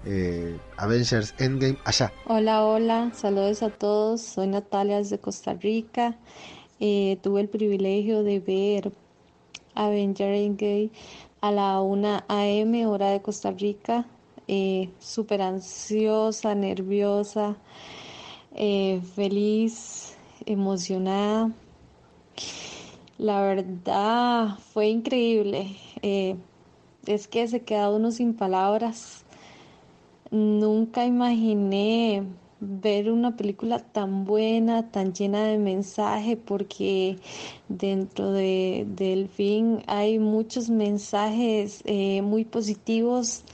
eh, Avengers Endgame allá. Hola, hola, saludos a todos. Soy Natalia desde Costa Rica. Eh, tuve el privilegio de ver Avenger Endgame a la 1 a.m. hora de Costa Rica. Eh, Súper ansiosa, nerviosa, eh, feliz, emocionada. La verdad fue increíble. Eh, es que se queda uno sin palabras. Nunca imaginé ver una película tan buena, tan llena de mensaje, porque dentro de, del film hay muchos mensajes eh, muy positivos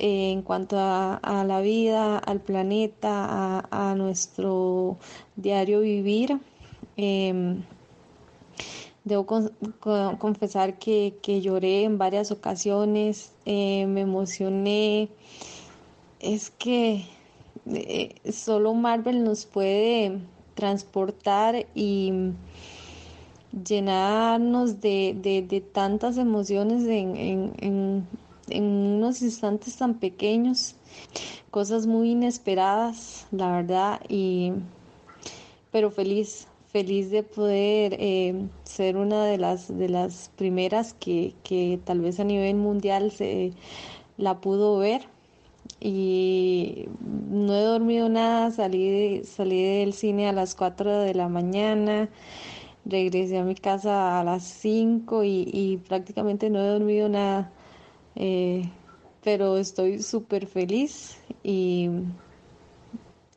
eh, en cuanto a, a, la vida, al planeta, a, nuestro diario vivir. Eh, debo con, con, confesar que, que, lloré en varias ocasiones, eh, me emocioné. Es que eh, solo Marvel nos puede transportar y llenarnos de, de, de tantas emociones en, en, en, en, unos instantes tan pequeños, cosas muy inesperadas, la verdad, y pero feliz, feliz de poder eh, ser una de las de las primeras que, que tal vez a nivel mundial se la pudo ver. Y no he dormido nada, salí, salí del cine a las 4 de la mañana, regresé a mi casa a las 5 y, y prácticamente no he dormido nada, eh, pero estoy súper feliz y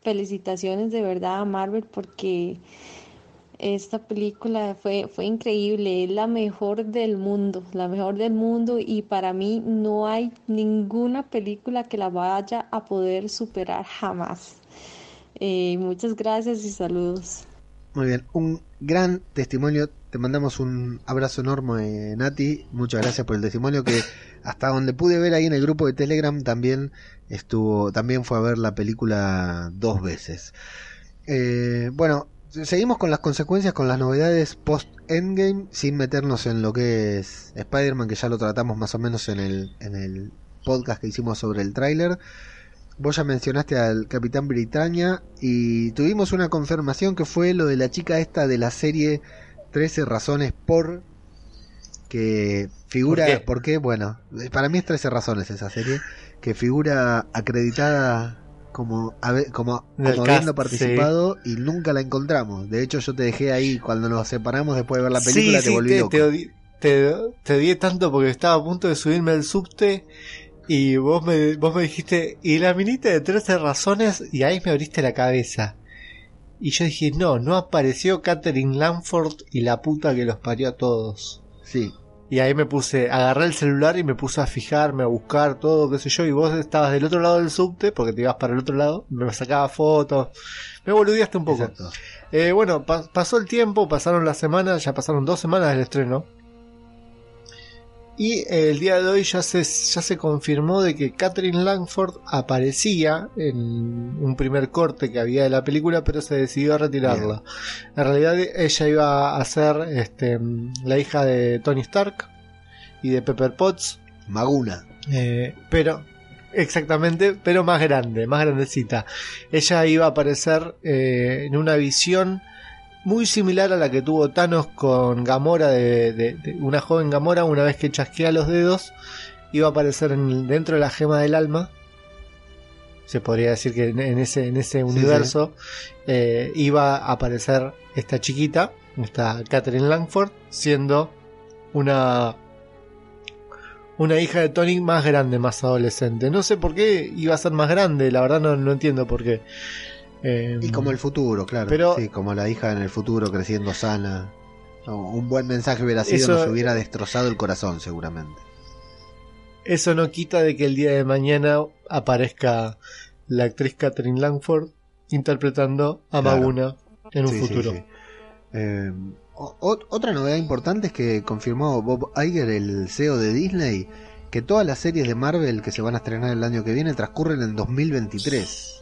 felicitaciones de verdad a Marvel porque esta película fue, fue increíble, es la mejor del mundo, la mejor del mundo y para mí no hay ninguna película que la vaya a poder superar jamás. Eh, muchas gracias y saludos. Muy bien, un gran testimonio. Te mandamos un abrazo enorme, Nati. Muchas gracias por el testimonio que hasta donde pude ver ahí en el grupo de Telegram también estuvo, también fue a ver la película dos veces. Eh, bueno, seguimos con las consecuencias, con las novedades post Endgame, sin meternos en lo que es Spider-Man, que ya lo tratamos más o menos en el, en el podcast que hicimos sobre el tráiler. Vos ya mencionaste al Capitán Britannia y tuvimos una confirmación que fue lo de la chica esta de la serie 13 razones por que figura, ¿por qué? ¿por qué? Bueno, para mí es 13 razones esa serie, que figura acreditada como, como, como habiendo participado sí. y nunca la encontramos. De hecho, yo te dejé ahí cuando nos separamos después de ver la película, sí, te sí, volví te, loco. Te, odi te, te odié tanto porque estaba a punto de subirme al subte y vos me, vos me dijiste, y la minita de 13 razones, y ahí me abriste la cabeza. Y yo dije, no, no apareció Catherine Lanford y la puta que los parió a todos. Sí. Y ahí me puse, agarré el celular y me puse a fijarme, a buscar todo, qué sé yo, y vos estabas del otro lado del subte, porque te ibas para el otro lado, me sacaba fotos, me boludeaste un poco. Eh, bueno, pa pasó el tiempo, pasaron las semanas, ya pasaron dos semanas del estreno. Y eh, el día de hoy ya se, ya se confirmó de que Catherine Langford aparecía en un primer corte que había de la película, pero se decidió a retirarla. Bien. En realidad ella iba a ser este, la hija de Tony Stark y de Pepper Potts. Maguna. Eh, pero, exactamente, pero más grande, más grandecita. Ella iba a aparecer eh, en una visión muy similar a la que tuvo Thanos con Gamora, de, de, de, una joven Gamora, una vez que chasquea los dedos, iba a aparecer en, dentro de la gema del alma. Se podría decir que en, en ese, en ese universo sí, sí. Eh, iba a aparecer esta chiquita, esta Catherine Langford, siendo una una hija de Tony más grande, más adolescente. No sé por qué iba a ser más grande, la verdad no, no entiendo por qué. Eh, y como el futuro, claro. Pero, sí, como la hija en el futuro creciendo sana. un buen mensaje hubiera sido, eso, nos hubiera destrozado el corazón, seguramente. Eso no quita de que el día de mañana aparezca la actriz Catherine Langford interpretando a claro. Maguna en un sí, futuro. Sí, eh, otra novedad importante es que confirmó Bob Iger, el CEO de Disney, que todas las series de Marvel que se van a estrenar el año que viene transcurren en 2023.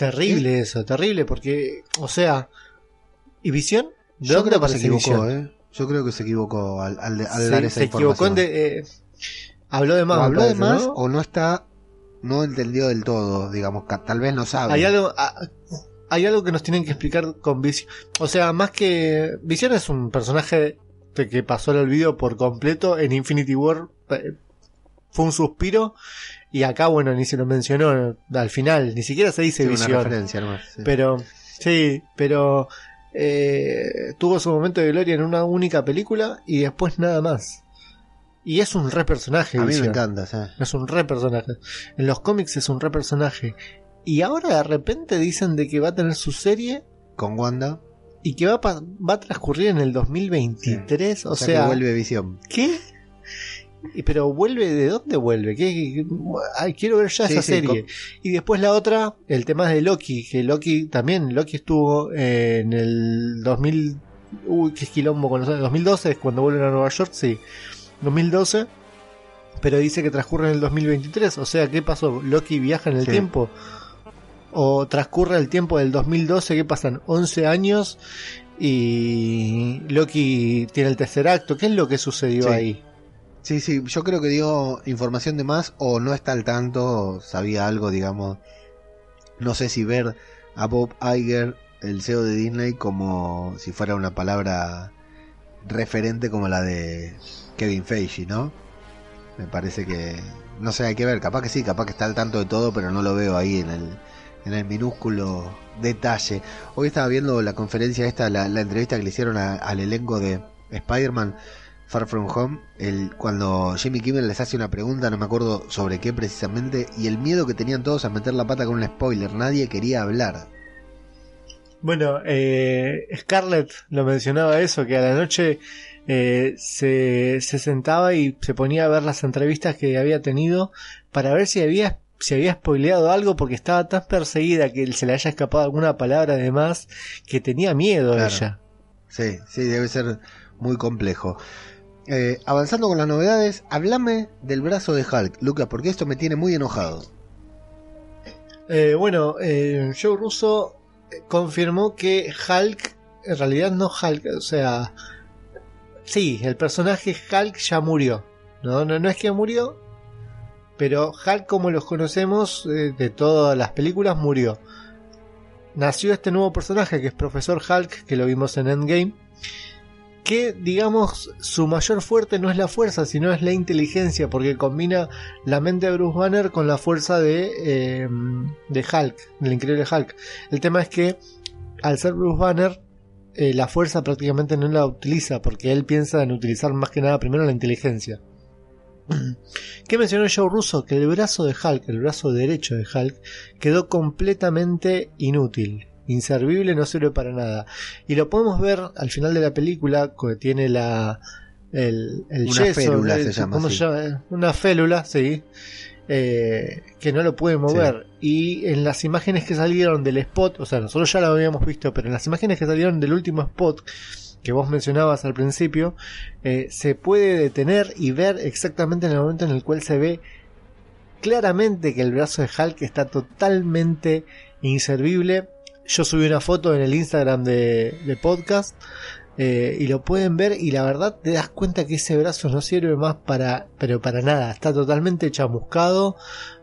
Terrible ¿Sí? eso, terrible, porque, o sea, ¿y Visión? ¿De Yo creo que se equivocó, ¿eh? Yo creo que se equivocó al, al, al sí, dar esa se información. equivocó en de, eh, habló de más. Habló de más ¿no? o no está, no entendió del todo, digamos, tal vez no sabe. Hay algo, ah, hay algo que nos tienen que explicar con Visión. O sea, más que Visión es un personaje que pasó el olvido por completo en Infinity War. Eh, fue un suspiro y acá, bueno, ni se lo mencionó al final, ni siquiera se dice sí, visión. Una referencia nomás, sí. Pero, sí, pero eh, tuvo su momento de gloria en una única película y después nada más. Y es un re personaje. A mí visión. me encanta. Es un re personaje. En los cómics es un re personaje. Y ahora de repente dicen de que va a tener su serie. Con Wanda. Y que va a, va a transcurrir en el 2023. Sí. O, o, sea, sea que vuelve visión. ¿Qué? Y, pero vuelve, ¿de dónde vuelve? ¿Qué, ay, quiero ver ya Sí, esa sí, serie. Y después la otra, el tema de Loki, que Loki también, Loki estuvo eh, en el 2000, uy, qué quilombo con los años, 2012 es cuando vuelven a Nueva York, sí, 2012, pero dice que transcurre en el 2023, o sea, ¿qué pasó? Loki viaja en el Sí. tiempo. O transcurre el tiempo del 2012, ¿qué pasan? 11 años y Loki tiene el tercer acto. ¿Qué es lo que sucedió ahí? Sí, sí, yo creo que dio información de más o no está al tanto, sabía algo, digamos. No sé si ver a Bob Iger, el CEO de Disney, como si fuera una palabra referente como la de Kevin Feige, ¿no? Me parece que, no sé, hay que ver, capaz que sí, capaz que está al tanto de todo, pero no lo veo ahí en el, en el minúsculo detalle. Hoy estaba viendo la conferencia esta, la, entrevista que le hicieron a- al elenco de Spider-Man Far From Home, el, cuando Jimmy Kimmel les hace una pregunta, no me acuerdo sobre qué precisamente, y el miedo que tenían todos a meter la pata con un spoiler, nadie quería hablar. Bueno, eh, Scarlett lo mencionaba eso, que a la noche eh, se, se sentaba y se ponía a ver las entrevistas que había tenido para ver si había, si había spoileado algo porque estaba tan perseguida que se le haya escapado alguna palabra de más que tenía miedo Claro. ella. Sí, sí, debe ser muy complejo. Eh, avanzando con las novedades, háblame del brazo de Hulk, Lucas, porque esto me tiene muy enojado. Eh, bueno, eh, Joe Russo confirmó que Hulk, en realidad no Hulk, o sea, sí, el personaje Hulk ya murió. No, no, no es que murió, pero Hulk como los conocemos de todas las películas murió. Nació este nuevo personaje que es Profesor Hulk, que lo vimos en Endgame, que digamos su mayor fuerte no es la fuerza, sino es la inteligencia, porque combina la mente de Bruce Banner con la fuerza de, eh, de Hulk, del increíble Hulk. El tema es que al ser Bruce Banner, eh, la fuerza prácticamente no la utiliza, porque él piensa en utilizar más que nada primero la inteligencia. ¿Qué mencionó Joe Russo? Que el brazo de Hulk, el brazo derecho de Hulk, quedó completamente inútil. Inservible, no sirve para nada. Y lo podemos ver al final de la película, que tiene la. El, el Una yeso, férula el- se llama, ¿cómo sí. se llama? Una félula, sí. eh, que no lo puede mover. Y en las imágenes que salieron del spot, o sea, nosotros ya lo habíamos visto, pero en las imágenes que salieron del último spot que vos mencionabas al principio, eh, se puede detener y ver exactamente en el momento en el cual se ve claramente que el brazo de Hulk está totalmente inservible. Yo subí una foto en el Instagram de, de podcast eh, y lo pueden ver y la verdad te das cuenta que ese brazo no sirve más para, pero para nada, está totalmente chamuscado,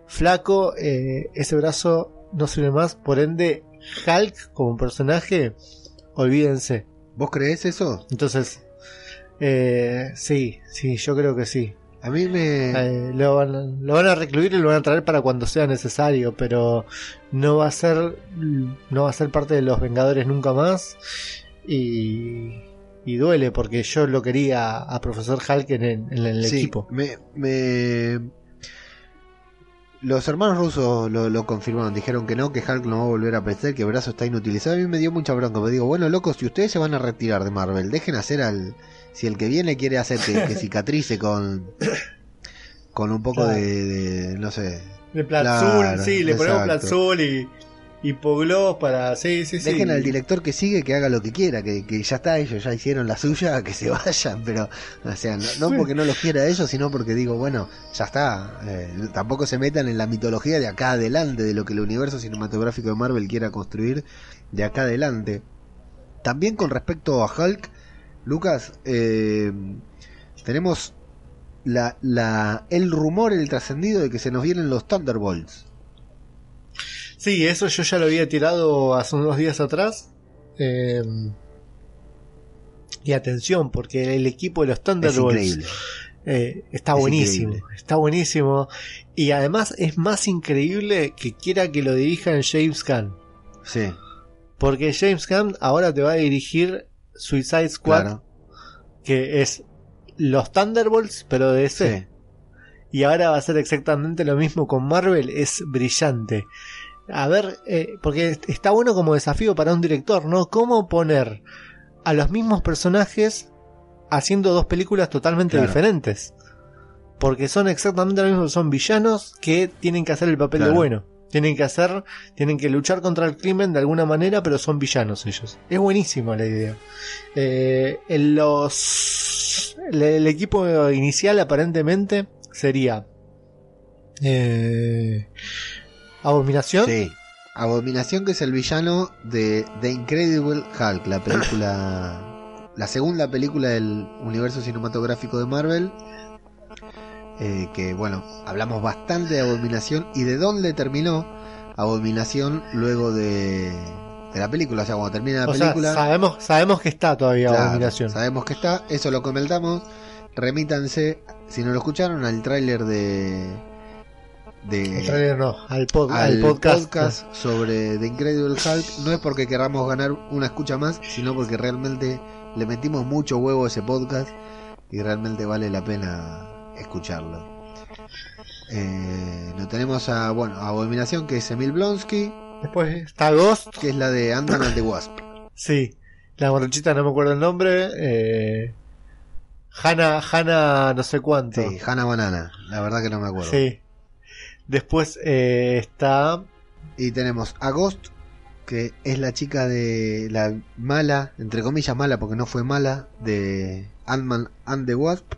flaco, eh, ese brazo no sirve más, por ende Hulk como personaje, olvídense. ¿Vos creés eso? Entonces, eh, sí, sí, yo creo que sí. A mí me... Eh, lo, van, a- lo van a recluir y lo van a traer para cuando sea necesario, pero no va a ser no va a ser parte de los Vengadores nunca más y, y duele porque yo lo quería a Profesor Hulk en el, en el Sí, equipo. Me, me- Los hermanos rusos lo, lo confirmaron, dijeron que no, que Hulk no va a volver a aparecer, que el brazo está inutilizado. A mí me dio mucha bronca, me digo, bueno, locos, si ustedes se van a retirar de Marvel, dejen hacer al... Si el que viene quiere hacer que, que cicatrice con... Con un poco Claro. de, de- no sé... De Platzul, Claro, sí, le ponemos exacto. Platzul y, y Poglos para. Sí, sí, sí. Dejen al director que sigue que haga lo que quiera, que, que ya está, ellos ya hicieron la suya, que se vayan, pero, o sea, no, no porque no los quiera ellos, sino porque digo, bueno, ya está, eh, tampoco se metan en la mitología de acá adelante, de lo que el universo cinematográfico de Marvel quiera construir de acá adelante. También con respecto a Hulk, Lucas, eh, tenemos la, la, el rumor, el trascendido de que se nos vienen los Thunderbolts. Sí, eso yo ya lo había tirado hace unos días atrás. Eh, y atención, porque el equipo de los Thunderbolts eh, está Es buenísimo. increíble. Está buenísimo. Y además es más increíble que quiera que lo dirijan James Gunn. Sí, Porque James Gunn ahora te va a dirigir Suicide Squad, claro. que es los Thunderbolts, pero de DC. Sí. y ahora va a ser exactamente lo mismo con Marvel, es brillante. A ver, eh, porque está bueno como desafío para un director, ¿no? ¿Cómo poner a los mismos personajes haciendo dos películas totalmente Claro. diferentes? porque son exactamente lo mismo, son villanos que tienen que hacer el papel Claro. de bueno. Tienen que hacer, tienen que luchar contra el crimen de alguna manera, pero son villanos ellos. Es buenísima la idea. Eh, en los, el, el equipo inicial aparentemente sería eh, Abominación. Sí. Abominación, que es el villano de The Incredible Hulk, la película. la segunda película del universo cinematográfico de Marvel. Eh, que bueno, hablamos bastante de Abominación y de dónde terminó Abominación luego de, de la película. O sea, cuando termina la O sea, película. sabemos, sabemos que está todavía Claro, Abominación. Sabemos que está, eso lo comentamos. Remítanse, si no lo escucharon, al tráiler de. de El trailer no, al, pod- al al podcast. podcast. sobre The Incredible Hulk. No es porque queramos ganar una escucha más, sino porque realmente le metimos mucho huevo a ese podcast y realmente vale la pena escucharlo. Eh, lo tenemos a, bueno, a Abominación, que es Emil Blonsky, Después está Ghost. que es la de Ant-Man and the Wasp. Sí, la morochita no me acuerdo el nombre. Eh, Hanna, Hanna no sé cuánto. Sí, Hannah Banana, la verdad que no me acuerdo. Sí. Después eh, está Y tenemos a Ghost, que es la chica de la mala, entre comillas mala, porque no fue mala, de Ant-Man and the Wasp.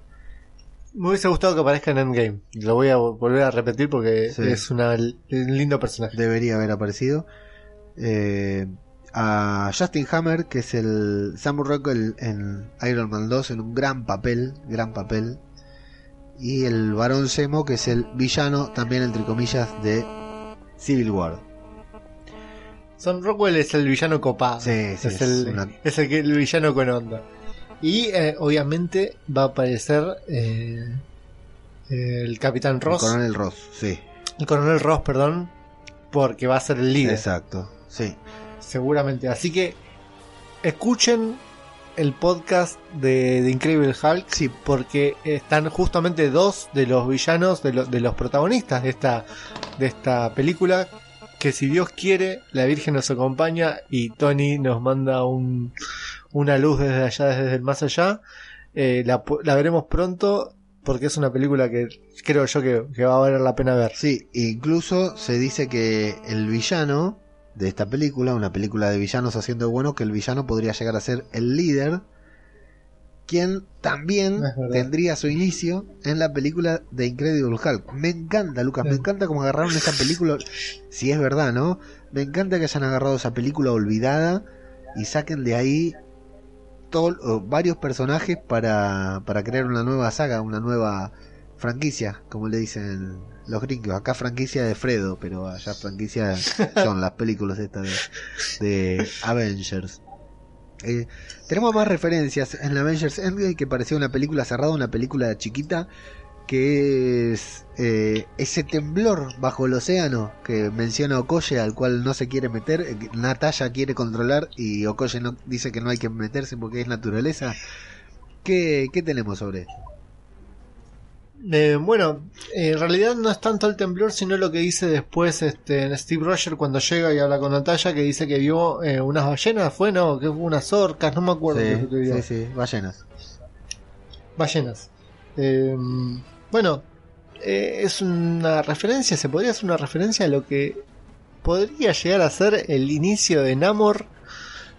Me hubiese gustado que aparezca en Endgame. Lo voy a volver a repetir porque Sí. es una, un lindo personaje. Debería haber aparecido. Eh, a Justin Hammer, que es el Sam Rockwell en Iron Man 2, en un gran papel, gran papel. Y el varón Zemo, que es el villano, también entre comillas, de Civil War. Son Rockwell es el villano copado. Sí, sí, es, es el, una- es el, que- el villano con onda. Y eh, obviamente va a aparecer eh, el Capitán Ross. El coronel Ross, sí. el coronel Ross, perdón. Porque va a ser el líder. Exacto, sí. Seguramente. Así que escuchen el podcast de, de Incredible Hulk. Sí. Porque están justamente dos de los villanos, de, lo- de los protagonistas de esta, de esta película. Que si Dios quiere, la Virgen nos acompaña y Tony nos manda un, una luz desde allá, desde el más allá. Eh, la, veremos pronto porque es una película que creo yo que, que va a valer la pena ver. Sí, incluso se dice que el villano de esta película, una película de villanos haciendo bueno, que el villano podría llegar a ser el líder, quien también tendría su inicio en la película de Incredible Hulk. Me encanta, Lucas, me encanta cómo agarraron esa película, si es verdad, ¿no? Me encanta que hayan agarrado esa película olvidada y saquen de ahí todo- varios personajes para, para crear una nueva saga, una nueva franquicia, como le dicen los gringos. Acá franquicia de Fredo, pero allá franquicia son las películas estas de, de Avengers. Eh, tenemos más referencias en Avengers Endgame que parecía una película cerrada, una película chiquita que es eh, ese temblor bajo el océano que menciona Okoye al cual no se quiere meter, eh, Natalia quiere controlar y Okoye no, dice que no hay que meterse porque es naturaleza. ¿Qué, qué tenemos sobre esto? Eh, bueno, en realidad no es tanto el temblor, sino lo que dice después este, Steve Roger cuando llega y habla con Natalia, que dice que vio eh, unas ballenas, fue, no, que hubo unas orcas, no me acuerdo. fue que sí, sí, ballenas. Ballenas. Eh, bueno, eh, es una referencia, se podría hacer una referencia a lo que podría llegar a ser el inicio de Namor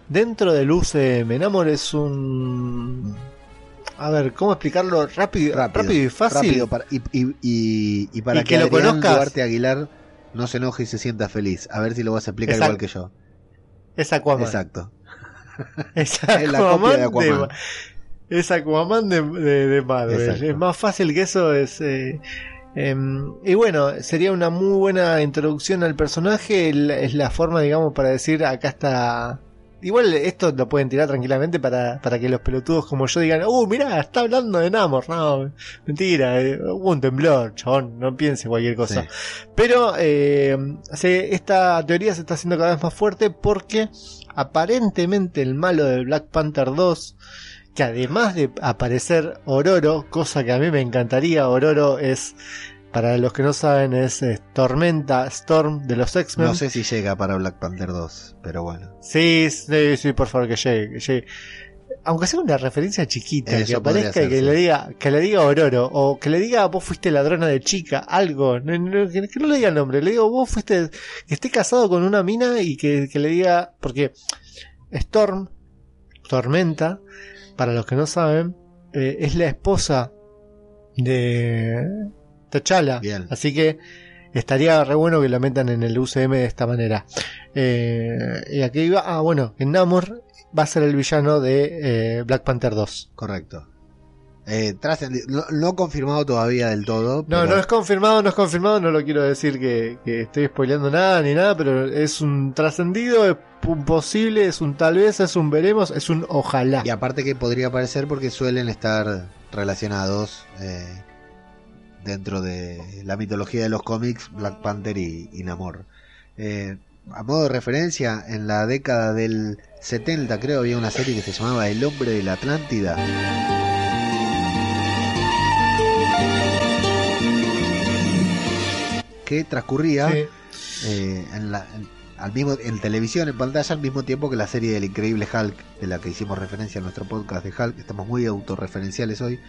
dentro del UCM. Namor es un... A ver, ¿cómo explicarlo rápido, rápido, y fácil? rápido para- y, y- y- y para que, que lo conozcas. Duarte Aguilar no se enoje y se sienta feliz. A ver si lo vas a explicar Exacto. igual que yo. Es Aquaman. Exacto. Es Es la copia de Aquaman. Es Aquaman de, de- de Marvel. Exacto. Es más fácil que eso. Es, eh, em, y bueno, sería una muy buena introducción al personaje. Es la forma, digamos, para decir acá está. Igual esto lo pueden tirar tranquilamente para, para que los pelotudos como yo digan, uh, mirá, está hablando de Namor. No, mentira, eh, hubo un temblor, chabón, no piense cualquier cosa. Sí. Pero eh, se- esta teoría se está haciendo cada vez más fuerte porque aparentemente el malo de Black Panther 2, que además de aparecer Ororo, cosa que a mí me encantaría, Ororo es, para los que no saben, es, eh, Tormenta Storm de los X-Men. No sé si llega para Black Panther 2, pero bueno. Sí, sí, sí, por favor que llegue, que llegue. aunque sea una referencia chiquita, Eso que aparezca y que le diga, que le diga Ororo, o que le diga vos fuiste ladrona de chica, algo, no- no- que, que no le diga el nombre, le digo vos fuiste, que esté casado con una mina y que, que le diga, porque Storm, Tormenta, para los que no saben, eh, es la esposa de T'Challa, Bien. así que estaría re bueno que la metan en el UCM de esta manera. Eh, y aquí iba, ah bueno, en Namor va a ser el villano de eh, Black Panther 2. Correcto. Eh, no, no confirmado todavía del todo. No, pero no es confirmado, no es confirmado, no lo quiero decir que, que estoy spoileando nada ni nada, pero es un trascendido, un posible, es un tal vez, es un veremos, es un ojalá. Y aparte que podría aparecer porque suelen estar relacionados eh, dentro de la mitología de los cómics, Black Panther y, y Namor. Eh, a modo de referencia, en la década del 70 creo había una serie que se llamaba El hombre de la Atlántida. Que transcurría Sí. eh, en la, en- al mismo, en televisión, en pantalla, al mismo tiempo que la serie del increíble Hulk, de la que hicimos referencia en nuestro podcast de Hulk. Estamos muy autorreferenciales hoy.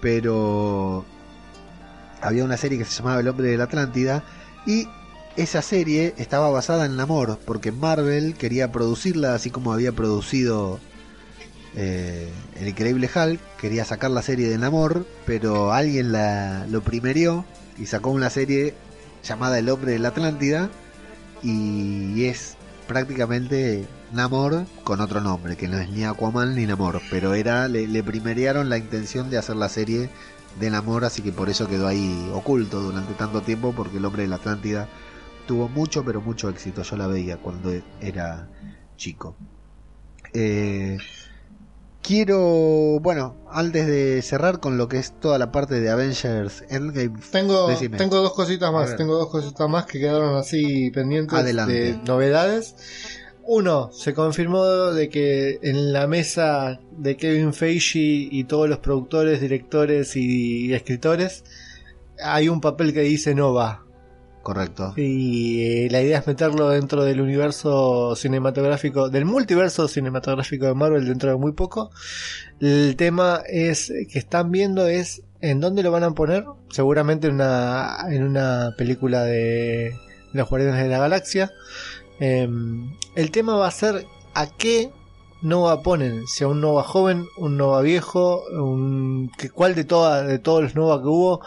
Pero había una serie que se llamaba El hombre de la Atlántida. Y esa serie estaba basada en Namor, porque Marvel quería producirla así como había producido eh, El increíble Hulk. Quería sacar la serie de Namor, pero alguien la, lo primerió y sacó una serie llamada El hombre de la Atlántida y es prácticamente Namor con otro nombre, que no es ni Aquaman ni Namor, pero era le, le primerearon la intención de hacer la serie de Namor, así que por eso quedó ahí oculto durante tanto tiempo, porque el hombre de la Atlántida tuvo mucho, pero mucho éxito. Yo la veía cuando era chico. Eh, quiero, bueno, antes de cerrar con lo que es toda la parte de Avengers Endgame, Tengo, Decime. tengo dos cositas más, tengo dos cositas más que quedaron así pendientes Adelante. de novedades. Uno, se confirmó de que en la mesa de Kevin Feige y todos los productores, directores y escritores hay un papel que dice Nova. Correcto. Y eh, la idea es meterlo dentro del universo cinematográfico, del multiverso cinematográfico de Marvel dentro de muy poco. El tema es que están viendo es en dónde lo van a poner. Seguramente en una, en una película de los Guardianes de la Galaxia. Eh, el tema va a ser a qué Nova ponen, si a un Nova joven, un Nova viejo, un, que, cuál de, toda, de todos los Nova que hubo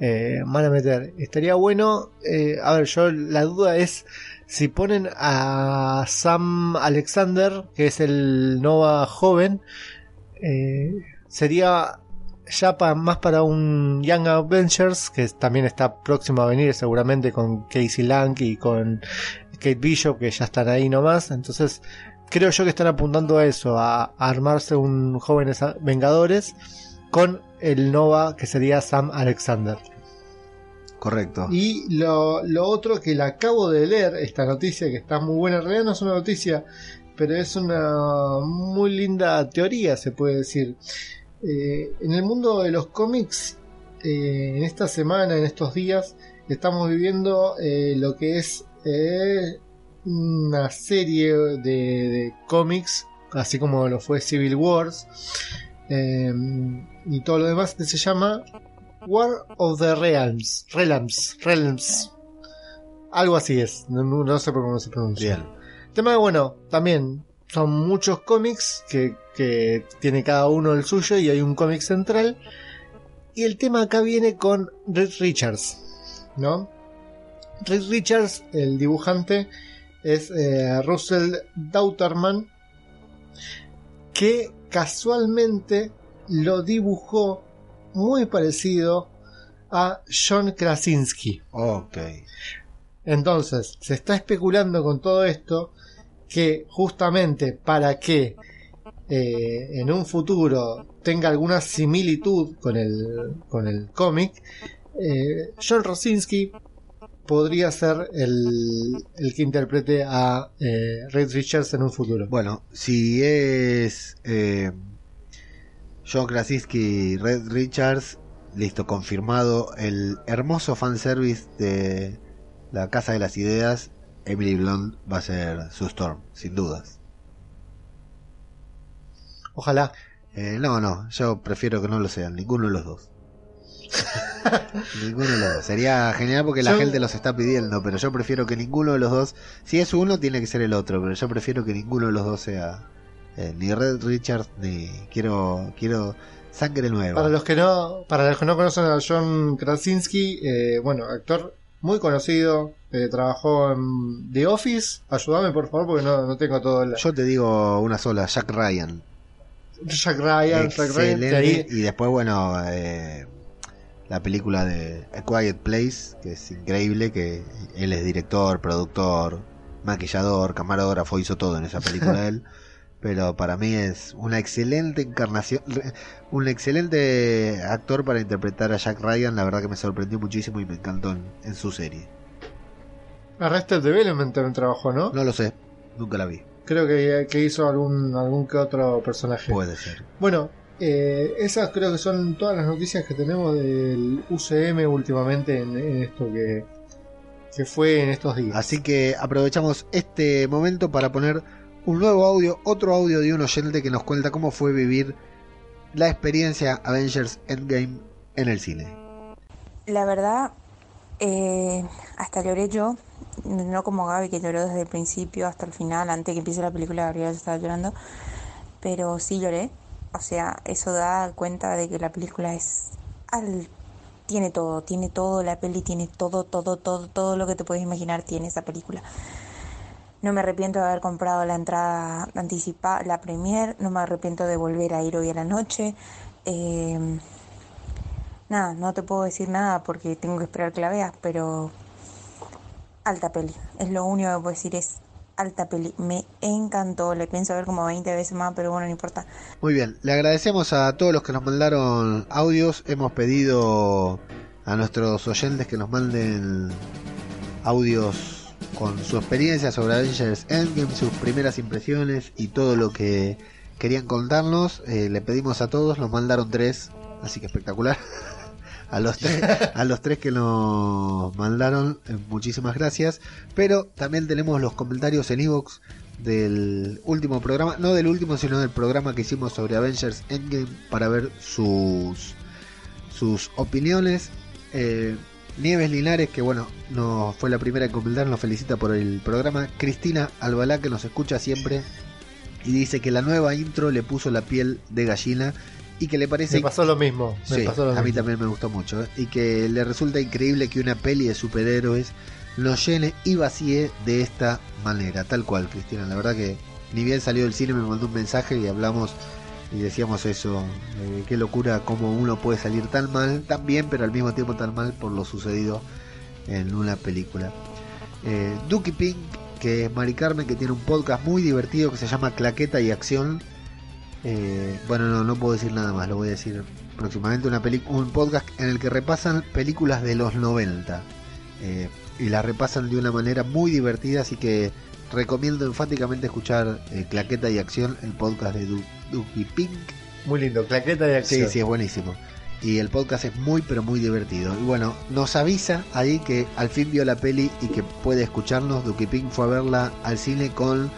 eh, van a meter. Estaría bueno, eh, a ver, yo la duda es si ponen a Sam Alexander, que es el Nova joven, eh, sería ya pa- más para un Young Avengers, que también está próximo a venir seguramente con Casey Lang y con Kate Bishop, que ya están ahí nomás. Entonces, creo yo que están apuntando a eso, a, a armarse un jóvenes Vengadores con el Nova que sería Sam Alexander. Correcto. Y lo, lo otro que la acabo de leer, esta noticia que está muy buena, en realidad no es una noticia, pero es una muy linda teoría, se puede decir. Eh, en el mundo de los cómics, eh, en esta semana, en estos días, estamos viviendo eh, lo que es una serie de, de cómics, así como lo fue Civil Wars y todo lo demás, que se llama War of the Realms. Realms. Realms. Algo así es. No, no- sé por cómo se pronuncia. Bien. Tema de, bueno, también son muchos cómics que, que tiene cada uno el suyo y hay un cómic central. Y el tema acá viene con Reed Richards, ¿no? Reed Richards, el dibujante, es eh, Russell Dauterman, que casualmente lo dibujó muy parecido a John Krasinski. Ok. Entonces, se está especulando con todo esto que justamente para que eh, en un futuro tenga alguna similitud con el, con el cómic, eh, John Krasinski podría ser el, el que interprete a eh, Reed Richards en un futuro. Bueno, si es eh, John Krasinski y Red Richards, listo, confirmado el hermoso fanservice de la Casa de las Ideas, Emily Blunt va a ser su Storm, sin dudas. Ojalá. Eh, no, no, yo prefiero que no lo sean, ninguno de los dos. ninguno de los dos. Sería genial porque la Yo- gente los está pidiendo, pero yo prefiero que ninguno de los dos. Si es uno, tiene que ser el otro, pero yo prefiero que ninguno de los dos sea eh, ni Red Richards ni. Quiero, quiero sangre nueva. Para los que no, para los que no conocen a John Krasinski, eh, bueno, actor muy conocido, eh, trabajó en The Office. Ayúdame por favor porque no, no tengo todo el. Yo te digo una sola, Jack Ryan. Jack Ryan, Jack Ryan, Excelente. que ahí- Y después, bueno, eh, la película de A Quiet Place, que es increíble, que él es director, productor, maquillador, camarógrafo, hizo todo en esa película él. Pero para mí es una excelente encarnación, un excelente actor para interpretar a Jack Ryan. La verdad que me sorprendió muchísimo y me encantó en, en su serie. Arrested Development también trabajó, ¿no? No lo sé, nunca la vi. Creo que, que hizo algún, algún que otro personaje. Puede ser. Bueno, eh, esas creo que son todas las noticias que tenemos del UCM últimamente en, en esto que, que fue en estos días. Así que aprovechamos este momento para poner un nuevo audio, otro audio de un oyente que nos cuenta cómo fue vivir la experiencia Avengers Endgame en el cine. La verdad, eh, hasta lloré yo, no como Gaby que lloró desde el principio hasta el final, antes que empiece la película, Gabriela estaba llorando, pero sí lloré. O sea, eso da cuenta de que la película es al tiene todo, tiene todo, la peli tiene todo, todo, todo, todo lo que te puedes imaginar tiene esa película. No me arrepiento de haber comprado la entrada anticipada, la premier, no me arrepiento de volver a ir hoy a la noche. Eh, nada, no te puedo decir nada porque tengo que esperar que la veas, pero alta peli. Es lo único que puedo decir, es alta peli. Me encantó, le pienso ver como 20 veces más, pero bueno, no importa. Muy bien, le agradecemos a todos los que nos mandaron audios. Hemos pedido a nuestros oyentes que nos manden audios con su experiencia sobre Avengers Endgame, sus primeras impresiones y todo lo que querían contarnos. Eh, le pedimos a todos, nos mandaron tres, así que espectacular. A los tres, a los tres que nos mandaron, eh, muchísimas gracias. Pero también tenemos los comentarios en Evox del último programa, no del último, sino del programa que hicimos sobre Avengers Endgame para ver sus sus opiniones. Eh, Nieves Linares, que bueno, no fue la primera en comentar, nos felicita por el programa. Cristina Albalá, que nos escucha siempre y dice que la nueva intro le puso la piel de gallina y que le parece Me pasó lo mismo. Me Sí, pasó lo a mí mismo. también me gustó mucho. ¿eh? Y que le resulta increíble que una peli de superhéroes nos llene y vacíe de esta manera. Tal cual, Cristina. La verdad que ni bien salió del cine me mandó un mensaje y hablamos y decíamos eso. eh, qué locura cómo uno puede salir tan mal, tan bien, pero al mismo tiempo tan mal por lo sucedido en una película. Eh, Duki Pink, que es Mari Carmen, que tiene un podcast muy divertido que se llama Claqueta y Acción. Eh, bueno, no, no puedo decir nada más, lo voy a decir próximamente. Una un podcast en el que repasan películas de los 90 eh, y las repasan de una manera muy divertida, así que recomiendo enfáticamente escuchar Claqueta y Acción, el podcast de Du- Duki Pink. Muy lindo, claqueta de Sí, acción. sí, es buenísimo. Y el podcast es muy, pero muy divertido. Y bueno, nos avisa ahí que al fin vio la peli y que puede escucharnos. Duki Pink fue a verla al cine con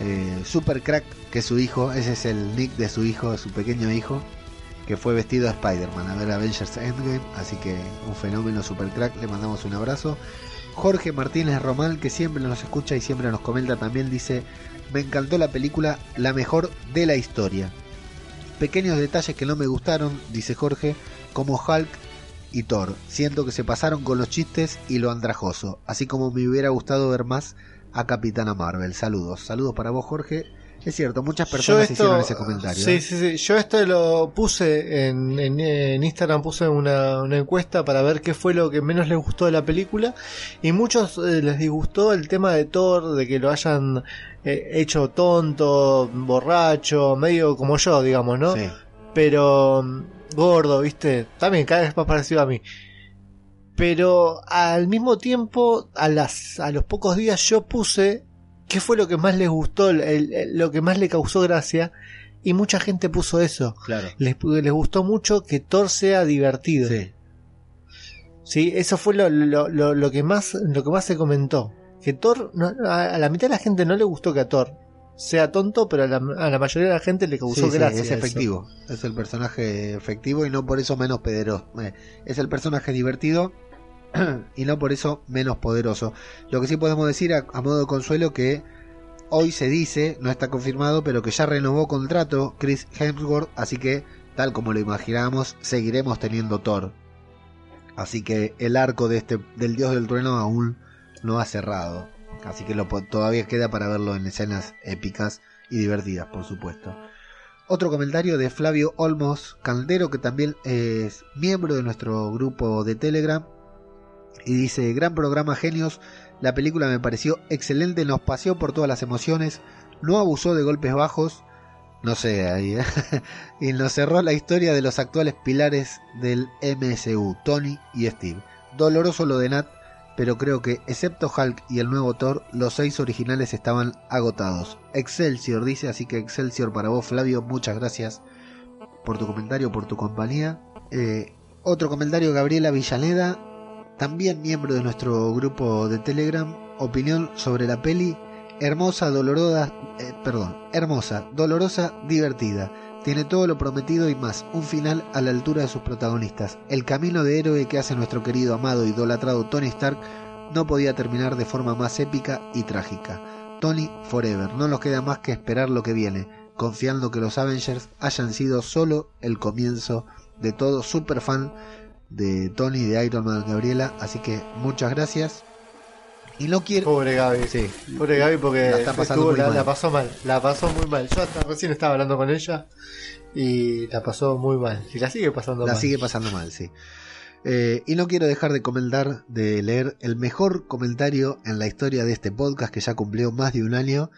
eh, Super Crack, que es su hijo. Ese es el nick de su hijo, de su pequeño hijo, que fue vestido de Spider-Man a ver Avengers Endgame. Así que un fenómeno Super Crack. Le mandamos un abrazo. Jorge Martínez Román, que siempre nos escucha y siempre nos comenta también, dice: Me encantó la película, la mejor de la historia pequeños detalles que no me gustaron, dice Jorge, como Hulk y Thor. Siento que se pasaron con los chistes y lo andrajoso, así como me hubiera gustado ver más a Capitana Marvel. Saludos, saludos para vos Jorge. Es cierto, muchas personas hicieron ese comentario. Sí, ¿eh? sí, sí. Yo esto lo puse en, en, en Instagram, puse una, una encuesta para ver qué fue lo que menos les gustó de la película. Y muchos eh, les disgustó el tema de Thor, de que lo hayan eh, hecho tonto, borracho, medio como yo, digamos, ¿no? Sí. Pero mm, gordo, ¿viste? También cada vez más parecido a mí. Pero al mismo tiempo, a, las, a los pocos días yo puse qué fue lo que más les gustó, el- el- lo que más le causó gracia. Y mucha gente puso eso. Claro. Les, les gustó mucho que Thor sea divertido. Sí. Sí, eso fue lo, lo, lo, lo que más lo que más se comentó. Que Thor, no- a, a la mitad de la gente no le gustó que a Thor sea tonto, pero a la, a la mayoría de la gente le causó Sí, sí, gracia. es eso. efectivo. Es el personaje efectivo y no por eso menos poderoso. Eh, Es el personaje divertido y no por eso menos poderoso. Lo que sí podemos decir a, modo de consuelo que hoy se dice, no está confirmado, pero que ya renovó contrato Chris Hemsworth, así que tal como lo imaginábamos, seguiremos teniendo Thor. Así que el arco de este del dios del trueno aún no ha cerrado. Así que lo, todavía queda para verlo en escenas épicas y divertidas, por supuesto. Otro comentario de Flavio Olmos Caldero, que también es miembro de nuestro grupo de Telegram. Y dice, gran programa genios, la película me pareció excelente, nos paseó por todas las emociones, no abusó de golpes bajos, no sé, ahí, ¿eh? y nos cerró la historia de los actuales pilares del MSU, Tony y Steve. Doloroso lo de Nat, pero creo que, excepto Hulk y el nuevo Thor, los seis originales estaban agotados. Excelsior dice, así que Excelsior para vos, Flavio, muchas gracias por tu comentario, por tu compañía. Eh, otro comentario, Gabriela Villaneda, también miembro de nuestro grupo de Telegram, opinión sobre la peli, hermosa, dolorosa, eh, perdón, hermosa, dolorosa, divertida. Tiene todo lo prometido y más, un final a la altura de sus protagonistas. El camino de héroe que hace nuestro querido, amado, idolatrado Tony Stark no podía terminar de forma más épica y trágica. Tony Forever, no nos queda más que esperar lo que viene, confiando que los Avengers hayan sido solo el comienzo de todo, super fan de Tony y de Iron Man Gabriela, así que muchas gracias. Y no quiero... Pobre Gaby. Sí, Pobre Gaby porque La está pasando estuvo- muy la, mal. la pasó mal. La pasó muy mal. Yo hasta recién estaba hablando con ella y la pasó muy mal. Y la sigue pasando la mal. sigue pasando mal, sí. Eh, y no quiero dejar de comentar, de leer el mejor comentario en la historia de este podcast que ya cumplió más de un año,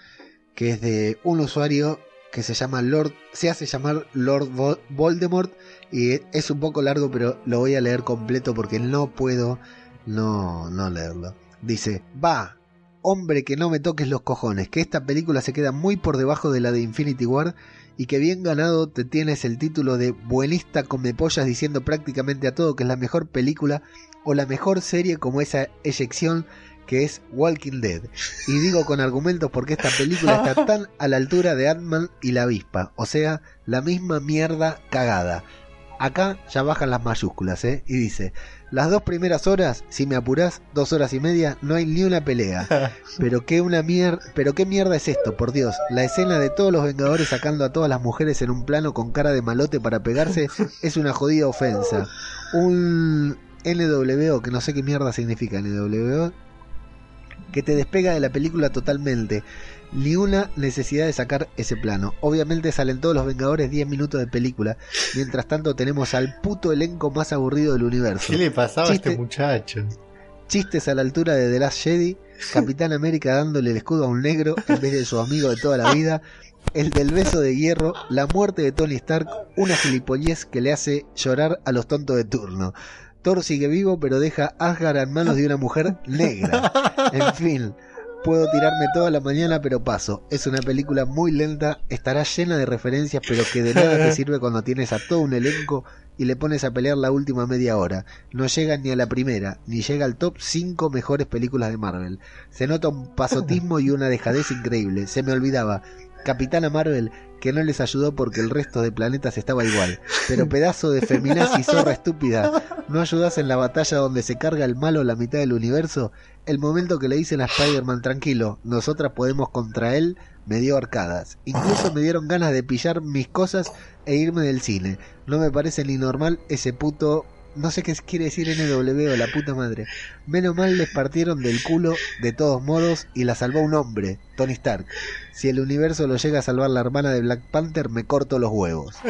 que es de un usuario que se llama Lord, se hace llamar Lord Vo- Voldemort y es un poco largo, pero lo voy a leer completo porque no puedo no, no leerlo. Dice, va, hombre que no me toques los cojones, que esta película se queda muy por debajo de la de Infinity War y que bien ganado te tienes el título de buenista come pollas diciendo prácticamente a todo que es la mejor película o la mejor serie como esa eyección que es Walking Dead. Y digo con argumentos porque esta película está tan a la altura de Ant-Man y la avispa, o sea, la misma mierda cagada. Acá ya bajan las mayúsculas, ¿eh? Y dice, las dos primeras horas, si me apurás, dos horas y media, no hay ni una pelea. Pero qué una mier pero qué mierda es esto, por Dios. La escena de todos los Vengadores sacando a todas las mujeres en un plano con cara de malote para pegarse es una jodida ofensa. Un NWO, que no sé qué mierda significa NWO, que te despega de la película totalmente. Ni una necesidad de sacar ese plano. Obviamente salen todos los Vengadores 10 minutos de película. Mientras tanto tenemos al puto elenco más aburrido del universo. ¿Qué le pasaba a este muchacho? Chistes a la altura de The Last Jedi, Capitán América dándole el escudo a un negro en vez de su amigo de toda la vida, el del beso de hierro, la muerte de Tony Stark, una gilipollez que le hace llorar a los tontos de turno. Thor sigue vivo pero deja Asgard en manos de una mujer negra. En fin, puedo tirarme toda la mañana pero paso. Es una película muy lenta, estará llena de referencias pero que de nada te sirve cuando tienes a todo un elenco y le pones a pelear la última media hora. No llega ni a la primera, ni llega al top 5 mejores películas de Marvel. Se nota un pasotismo y una dejadez increíble. Se me olvidaba. Capitana Marvel, que no les ayudó porque el resto de planetas estaba igual. Pero pedazo de feminazi zorra estúpida, ¿no ayudas en la batalla donde se carga el malo la mitad del universo? El momento que le dicen a Spider-Man, tranquilo, nosotras podemos contra él, me dio arcadas. Incluso me dieron ganas de pillar mis cosas e irme del cine. No me parece ni normal ese puto... No sé qué quiere decir NW, la puta madre. Menos mal les partieron del culo de todos modos y la salvó un hombre, Tony Stark. Si el universo lo llega a salvar la hermana de Black Panther, me corto los huevos.